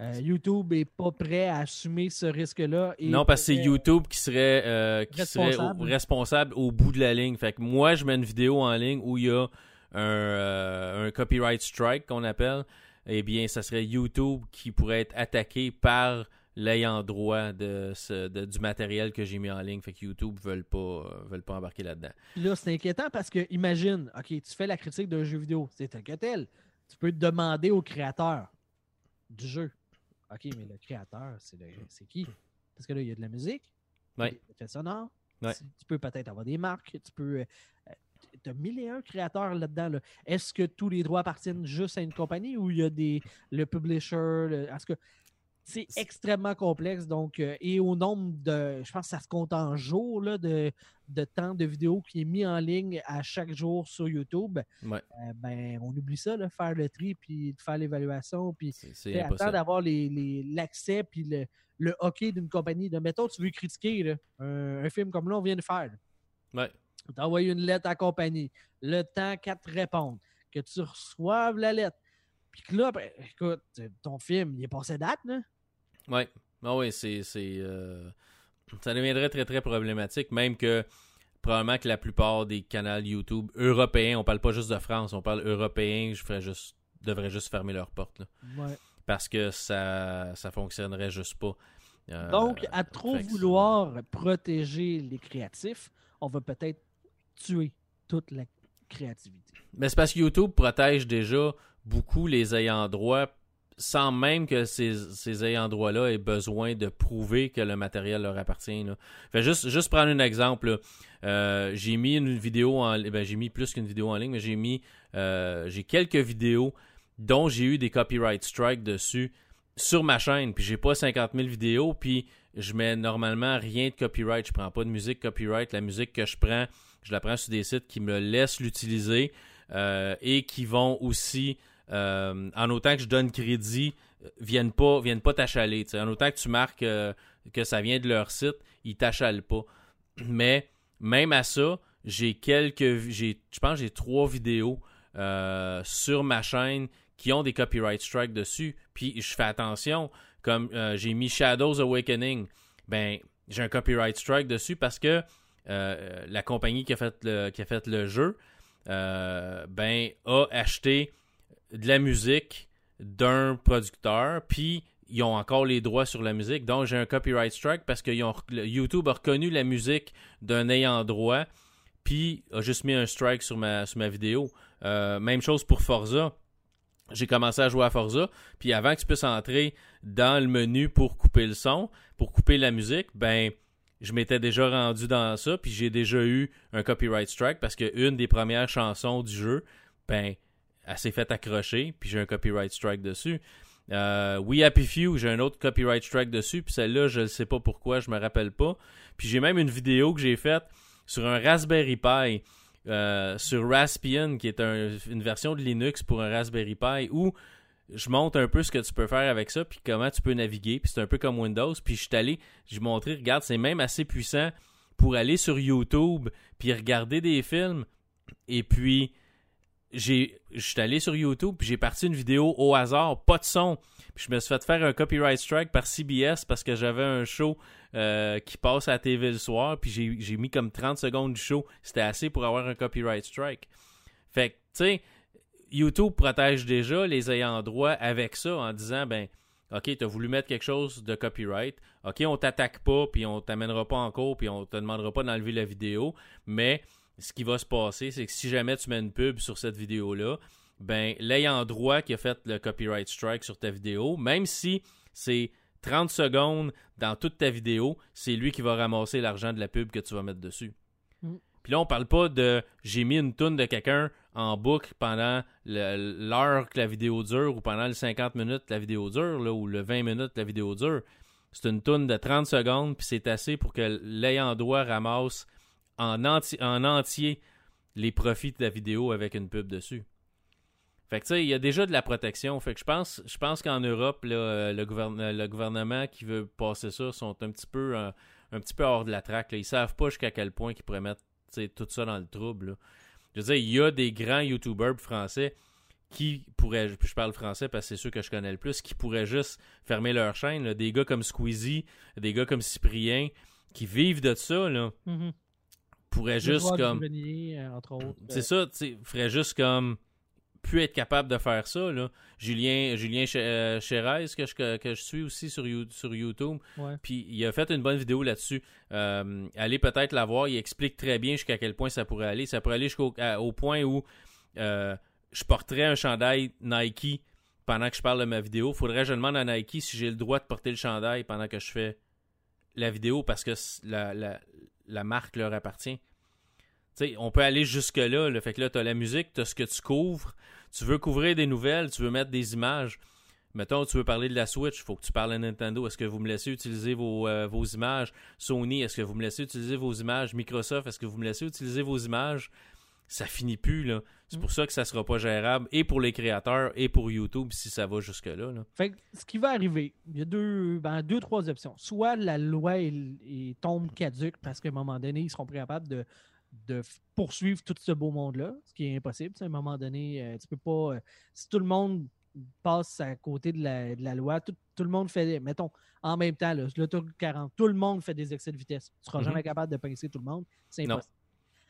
S2: euh, euh, YouTube est pas prêt à assumer ce risque-là.
S1: non, parce que c'est
S2: pourrait-
S1: YouTube qui serait, euh, qui serait au-
S2: Responsable.
S1: au bout de la ligne. Fait que moi, je mets une vidéo en ligne où il y a un, euh, un copyright strike qu'on appelle. Eh bien, ça serait YouTube qui pourrait être attaqué par l'ayant droit de, ce- de- du matériel que j'ai mis en ligne. Fait que YouTube veulent pas, euh, veulent pas embarquer là-dedans.
S2: Là, c'est inquiétant parce que, imagine, OK, tu fais la critique d'un jeu vidéo, c'est un que tel. Tu peux demander au créateur du jeu. OK, mais le créateur, c'est le- c'est qui? Parce que là, il y a de la musique,
S1: Ouais.
S2: des effets sonores.
S1: Ouais.
S2: Tu, tu peux peut-être avoir des marques, tu peux. tu as mille et un créateurs là-dedans. là. Est-ce que tous les droits appartiennent juste à une compagnie ou il y a des le publisher? le- Est-ce que c'est extrêmement complexe. Donc, euh, et au nombre de, je pense que ça se compte en jours là, de, de temps de vidéo qui est mis en ligne à chaque jour sur YouTube.
S1: Ouais.
S2: euh, ben, on oublie ça, là, faire le tri, puis de faire l'évaluation, puis
S1: impossible.
S2: d'avoir les- les- l'accès puis le, le hockey d'une compagnie. De, mettons, tu veux critiquer là, un, un film comme là, on vient de faire.
S1: Ouais.
S2: Tu envoies une lettre à la compagnie, le temps qu'elle te réponde, que tu reçoives la lettre. Puis que là, ben, écoute, ton film, il est passé date, là.
S1: Ouais. Ah oui, c'est. euh, Ça deviendrait très très problématique, même que probablement que la plupart des canaux YouTube européens, on parle pas juste de France, on parle européen, je ferais juste devraient juste fermer leurs portes là,
S2: Ouais.
S1: parce que ça ça fonctionnerait juste pas. Euh,
S2: Donc, à trop vouloir protéger les créatifs, on va peut-être tuer toute la créativité.
S1: Mais c'est parce que YouTube protège déjà beaucoup les ayants droit sans même que ces, ces ayants droit-là aient besoin de prouver que le matériel leur appartient. Là. Juste, juste prendre un exemple. Euh, j'ai mis une vidéo en ben, j'ai mis plus qu'une vidéo en ligne, mais j'ai mis euh, j'ai quelques vidéos dont j'ai eu des copyright strikes dessus sur ma chaîne. Puis j'ai pas 50 000 vidéos, puis je mets normalement rien de copyright. Je prends pas de musique copyright. La musique que je prends, je la prends sur des sites qui me laissent l'utiliser euh, et qui vont aussi, euh, en autant que je donne crédit, euh, viennent pas, viennent pas t'achaler. En autant que tu marques euh, que ça vient de leur site, ils t'achalent pas. Mais même à ça, j'ai quelques, j'ai, je pense j'ai trois vidéos sur ma chaîne qui ont des copyright strikes dessus. Puis je fais attention, comme j'ai mis Shadows Awakening, ben j'ai un copyright strike dessus parce que la compagnie qui a fait le, jeu, ben a acheté de la musique d'un producteur, puis ils ont encore les droits sur la musique. Donc j'ai un copyright strike parce que YouTube a reconnu la musique d'un ayant droit, puis a juste mis un strike sur ma, sur ma vidéo. Euh, même chose pour Forza. J'ai commencé à jouer à Forza, puis avant que tu puisses entrer dans le menu pour couper le son, pour couper la musique, ben je m'étais déjà rendu dans ça, puis j'ai déjà eu un copyright strike parce que une des premières chansons du jeu, ben elle s'est fait accrocher, puis j'ai un copyright strike dessus. Euh, We Happy Few, j'ai un autre copyright strike dessus, puis celle-là, je ne sais pas pourquoi, je me rappelle pas. Puis j'ai même une vidéo que j'ai faite sur un Raspberry Pi, euh, sur Raspbian, qui est un- une version de Linux pour un Raspberry Pi, où je montre un peu ce que tu peux faire avec ça, puis comment tu peux naviguer, puis c'est un peu comme Windows. Puis je suis allé, j'ai montré, regarde, c'est même assez puissant pour aller sur YouTube, puis regarder des films, et puis je suis allé sur YouTube puis j'ai parti une vidéo au hasard, pas de son. Puis je me suis fait faire un copyright strike par CBS parce que j'avais un show euh, qui passe à la TV le soir puis j'ai j'ai mis comme 30 secondes du show, c'était assez pour avoir un copyright strike. Fait que tu sais, YouTube protège déjà les ayants droit avec ça en disant, ben, OK, tu as voulu mettre quelque chose de copyright. OK, on t'attaque pas, puis on t'amènera pas en cours, puis on te demandera pas d'enlever la vidéo. Mais ce qui va se passer, c'est que si jamais tu mets une pub sur cette vidéo-là, ben, l'ayant droit qui a fait le copyright strike sur ta vidéo, même si c'est 30 secondes dans toute ta vidéo, c'est lui qui va ramasser l'argent de la pub que tu vas mettre dessus.
S2: Mm.
S1: Puis là, on parle pas de j'ai mis une toune de quelqu'un en boucle pendant l'heure que la vidéo dure ou pendant les 50 minutes que la vidéo dure là, ou le 20 minutes que la vidéo dure. C'est une toune de 30 secondes, puis c'est assez pour que l'ayant droit ramasse en, enti- en entier les profits de la vidéo avec une pub dessus. Fait que tu sais, il y a déjà de la protection. Fait que je pense, je pense qu'en Europe, euh, le, gouverne- le gouvernement qui veut passer ça sont un petit peu, euh, un petit peu hors de la traque. là. Ils savent pas jusqu'à quel point ils pourraient mettre tout ça dans le trouble. Je veux dire, il y a des grands YouTubers français qui pourraient, je parle français parce que c'est ceux que je connais le plus, qui pourraient juste fermer leur chaîne. Des gars comme Squeezie, des gars comme Cyprien, qui vivent de ça, là, Pourraient juste comme...
S2: Euh, autres.
S1: C'est ça, tu sais, ferait juste comme pu être capable de faire ça là. Julien Julien Ch- euh, Chérez que je que, je suis aussi sur You- sur YouTube. Puis il a fait une bonne vidéo là-dessus. Euh, allez peut-être la voir, il explique très bien jusqu'à quel point ça pourrait aller. Ça pourrait aller jusqu'au au point où euh, je porterais un chandail Nike pendant que je parle de ma vidéo. Faudrait que je demande à Nike si j'ai le droit de porter le chandail pendant que je fais la vidéo parce que la, la marque leur appartient. On peut aller jusque-là. Le fait que là, tu as la musique, tu as ce que tu couvres. Tu veux couvrir des nouvelles, tu veux mettre des images. Mettons, tu veux parler de la Switch, il faut que tu parles à Nintendo. Est-ce que vous me laissez utiliser vos, euh, vos images? Sony, est-ce que vous me laissez utiliser vos images? Microsoft, est-ce que vous me laissez utiliser vos images? Ça finit plus, là. C'est
S2: Mm.
S1: pour ça que ça sera pas gérable, et pour les créateurs, et pour YouTube, si ça va jusque-là. là.
S2: Fait que ce qui va arriver, il y a deux, ben, deux trois options. Soit la loi elle- elle tombe caduque parce qu'à un moment donné, ils seront pas capables de, poursuivre tout ce beau monde-là, ce qui est impossible. À un moment donné, euh, tu peux pas. euh, si tout le monde passe à côté de la, de la loi, tout, tout le monde fait, mettons, en même temps, l'autoroute 40, tout le monde fait des excès de vitesse. Tu seras
S1: Mhm.
S2: jamais capable de pincer tout le monde. C'est
S1: Non.
S2: impossible.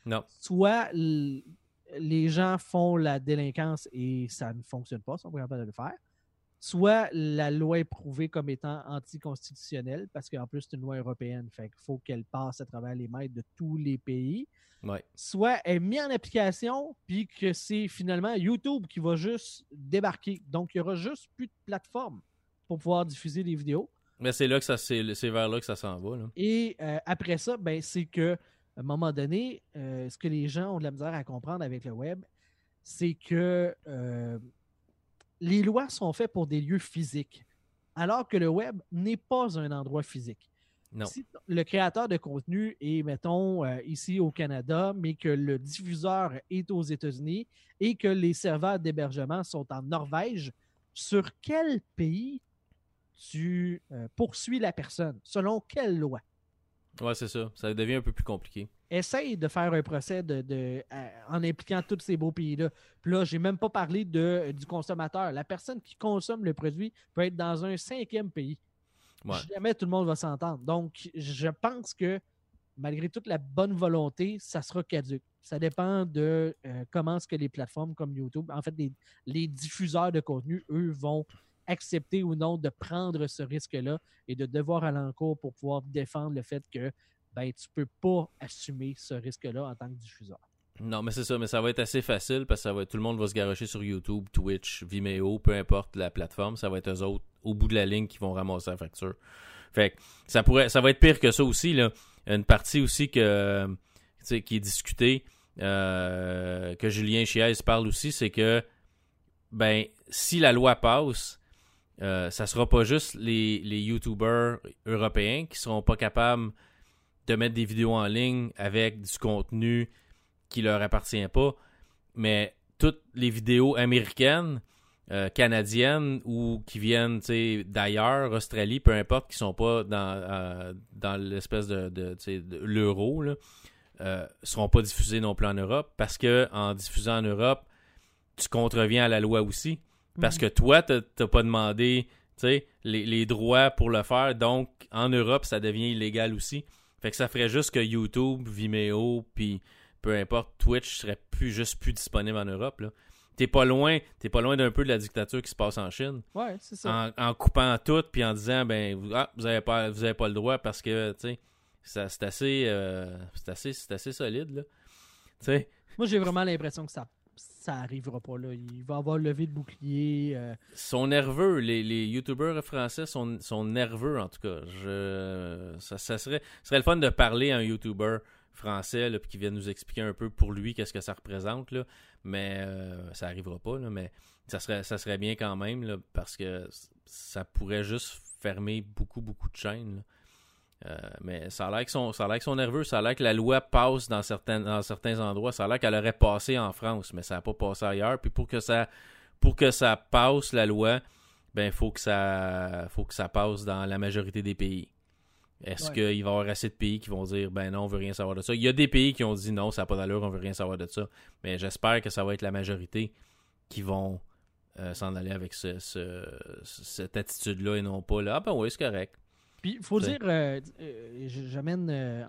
S1: Non.
S2: Soit les gens font la délinquance et ça ne fonctionne pas, ils sont pas capables de le faire soit la loi est prouvée comme étant anticonstitutionnelle, parce qu'en plus, c'est une loi européenne, fait qu'il faut qu'elle passe à travers les maîtres de tous les pays,
S1: Ouais.
S2: soit elle est mise en application, puis que c'est finalement YouTube qui va juste débarquer. Donc, il n'y aura juste plus de plateforme pour pouvoir diffuser des vidéos.
S1: Mais c'est là que ça c'est c'est vers là que ça s'en va. Là.
S2: Et euh, après ça, ben, c'est que à un moment donné, euh, ce que les gens ont de la misère à comprendre avec le web, c'est que euh, les lois sont faites pour des lieux physiques, alors que le web n'est pas un endroit physique.
S1: Non.
S2: Si le créateur de contenu est, mettons, euh, ici au Canada, mais que le diffuseur est aux États-Unis et que les serveurs d'hébergement sont en Norvège, sur quel pays tu euh, poursuis la personne? Selon quelle loi?
S1: Ouais, c'est ça. Ça devient un peu plus compliqué.
S2: essaye de faire un procès de, de- euh, en impliquant tous ces beaux pays-là. Puis là, j'ai même pas parlé de, euh, du consommateur. La personne qui consomme le produit peut être dans un cinquième pays.
S1: Ouais.
S2: Jamais tout le monde va s'entendre. Donc, je pense que malgré toute la bonne volonté, ça sera caduque. Ça dépend de euh, comment est-ce que les plateformes comme YouTube, en fait, les, les diffuseurs de contenu, eux, vont accepter ou non de prendre ce risque-là et de devoir aller en cours pour pouvoir défendre le fait que ben, tu peux pas assumer ce risque-là en tant que diffuseur.
S1: Non, mais c'est ça, mais ça va être assez facile parce que tout le monde va se garocher sur YouTube, Twitch, Vimeo, peu importe la plateforme, ça va être eux autres au bout de la ligne qui vont ramasser la facture. Fait que ça pourrait ça va être pire que ça aussi là. Une partie aussi qui est discutée euh, que Julien Chiez parle aussi, c'est que ben si la loi passe, euh, ça sera pas juste les, les YouTubers européens qui seront pas capables de mettre des vidéos en ligne avec du contenu qui leur appartient pas, mais toutes les vidéos américaines, euh, canadiennes ou qui viennent d'ailleurs, Australie, peu importe, qui sont pas dans, euh, dans l'espèce de, de, l'euro, là, euh, seront pas diffusées non plus en Europe parce que en diffusant en Europe, tu contreviens à la loi aussi. Parce que toi, t'as pas demandé les, les droits pour le faire, donc en Europe, ça devient illégal aussi. Fait que ça ferait juste que YouTube, Vimeo, puis peu importe, Twitch serait plus juste plus disponible en Europe. Là. T'es pas loin, t'es pas loin d'un peu de la dictature qui se passe en Chine.
S2: Ouais, c'est ça.
S1: En, en coupant tout puis en disant ben vous, ah, vous avez pas vous avez pas le droit parce que tu sais ça- c'est assez euh, c'est assez c'est assez solide là.
S2: Moi, j'ai vraiment l'impression que ça ça arrivera pas là. Il va avoir levé de bouclier. euh,
S1: sont nerveux. Les, les youtubeurs français sont, nerveux, en tout cas. Je, ça, serait, ce serait le fun de parler à un youtuber français qui vienne nous expliquer un peu pour lui qu'est-ce que ça représente. Mais euh, ça arrivera pas. Là, mais ça serait, bien quand même parce que ça pourrait juste fermer beaucoup, beaucoup de chaînes. Euh, mais ça a l'air qu'ils sont, ça a l'air sont nerveux. Ça a l'air que la loi passe dans certains, dans certains endroits. Ça a l'air qu'elle aurait passé en France, mais ça n'a pas passé ailleurs. Puis pour que ça, pour que ça passe la loi, ben faut que ça, faut que ça passe dans la majorité des pays. Est-ce
S2: Ouais.
S1: qu'il va y avoir assez de pays qui vont dire ben non, on veut rien savoir de ça? Il y a des pays qui ont dit non, ça n'a pas d'allure, on veut rien savoir de ça. Mais j'espère que ça va être la majorité qui vont euh, s'en aller avec ce, ce- cette attitude-là et non pas là. Ah ben oui, c'est correct.
S2: Puis, il faut dire, euh, euh, j'amène euh,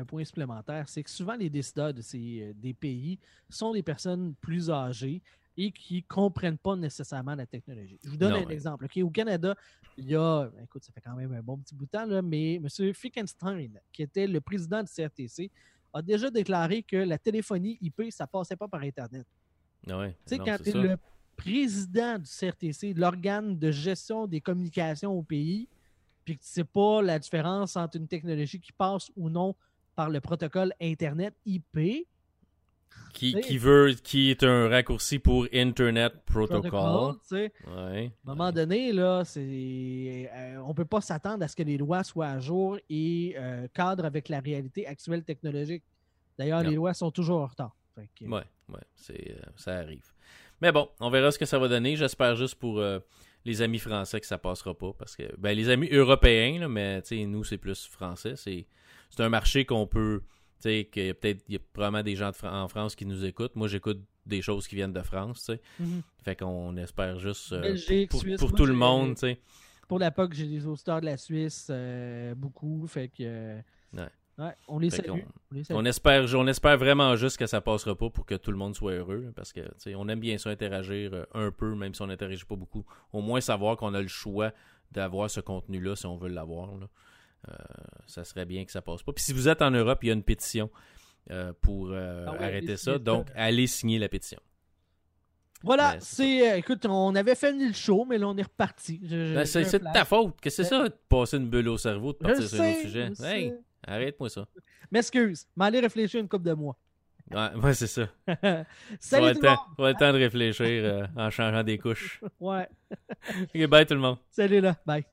S2: un point supplémentaire, c'est que souvent les décideurs de ces, des pays sont des personnes plus âgées et qui comprennent pas nécessairement la technologie. Je vous donne
S1: Non,
S2: un
S1: ouais.
S2: exemple. Au Canada, il y a, écoute, ça fait quand même un bon petit bout de temps, là, mais M. Fickenstein, qui était le président du CRTC, a déjà déclaré que la téléphonie IP, ça passait pas par Internet.
S1: Ah ouais,
S2: Tu sais, quand es le président du CRTC, l'organe de gestion des communications au pays, puis que tu sais pas la différence entre une technologie qui passe ou non par le protocole Internet IP,
S1: Qui, veut, qui est un raccourci pour Internet Protocol. Ouais.
S2: à un moment donné, là, c'est, euh, on peut pas s'attendre à ce que les lois soient à jour et euh, cadrent avec la réalité actuelle technologique. D'ailleurs, les lois sont toujours en retard. Fait que-
S1: Ouais, ouais, c'est, euh, ça arrive. Mais bon, on verra ce que ça va donner. J'espère juste pour euh, les amis français que ça passera pas. Parce que, ben, les amis européens, là, mais tu sais, nous, c'est plus français. C'est, c'est un marché qu'on peut. Tu sais, qu'il y a peut-être, il y a probablement des gens de en France qui nous écoutent. Moi, j'écoute des choses qui viennent de France, tu sais.
S2: Mhm.
S1: Fait qu'on espère juste. euh,
S2: Belgique,
S1: pour,
S2: Suisse,
S1: pour
S2: moi,
S1: tout le monde, tu sais.
S2: Pour la POC, j'ai des auditeurs de la Suisse, euh, beaucoup. Fait que. euh,
S1: Ouais.
S2: Ouais, on les
S1: Fait
S2: salue.
S1: qu'on-
S2: On les salue.
S1: On espère, on espère vraiment juste que ça passera pas pour que tout le monde soit heureux. Parce que on aime bien ça interagir euh, un peu, même si on n'interagit pas beaucoup. Au moins savoir qu'on a le choix d'avoir ce contenu-là si on veut l'avoir. Euh, ça serait bien que ça passe pas. Puis si vous êtes en Europe, il y a une pétition euh, pour euh,
S2: Ah ouais,
S1: arrêter ça. Donc, allez signer la pétition.
S2: Voilà,
S1: Mais c'est
S2: écoute, on avait fini le show, mais là, on est reparti.
S1: Ben, c'est de ta faute. Qu'est-ce que c'est ça de passer une bulle au cerveau, de
S2: Je
S1: partir sur un autre sujet? Arrête-moi ça.
S2: M'excuse, m'aller réfléchir une couple de mois.
S1: Ouais, ouais, c'est ça.
S2: Salut
S1: le
S2: tout le monde!
S1: le temps de réfléchir euh, en changeant des couches.
S2: Ouais,
S1: Ok, bye tout le monde.
S2: salut là, bye.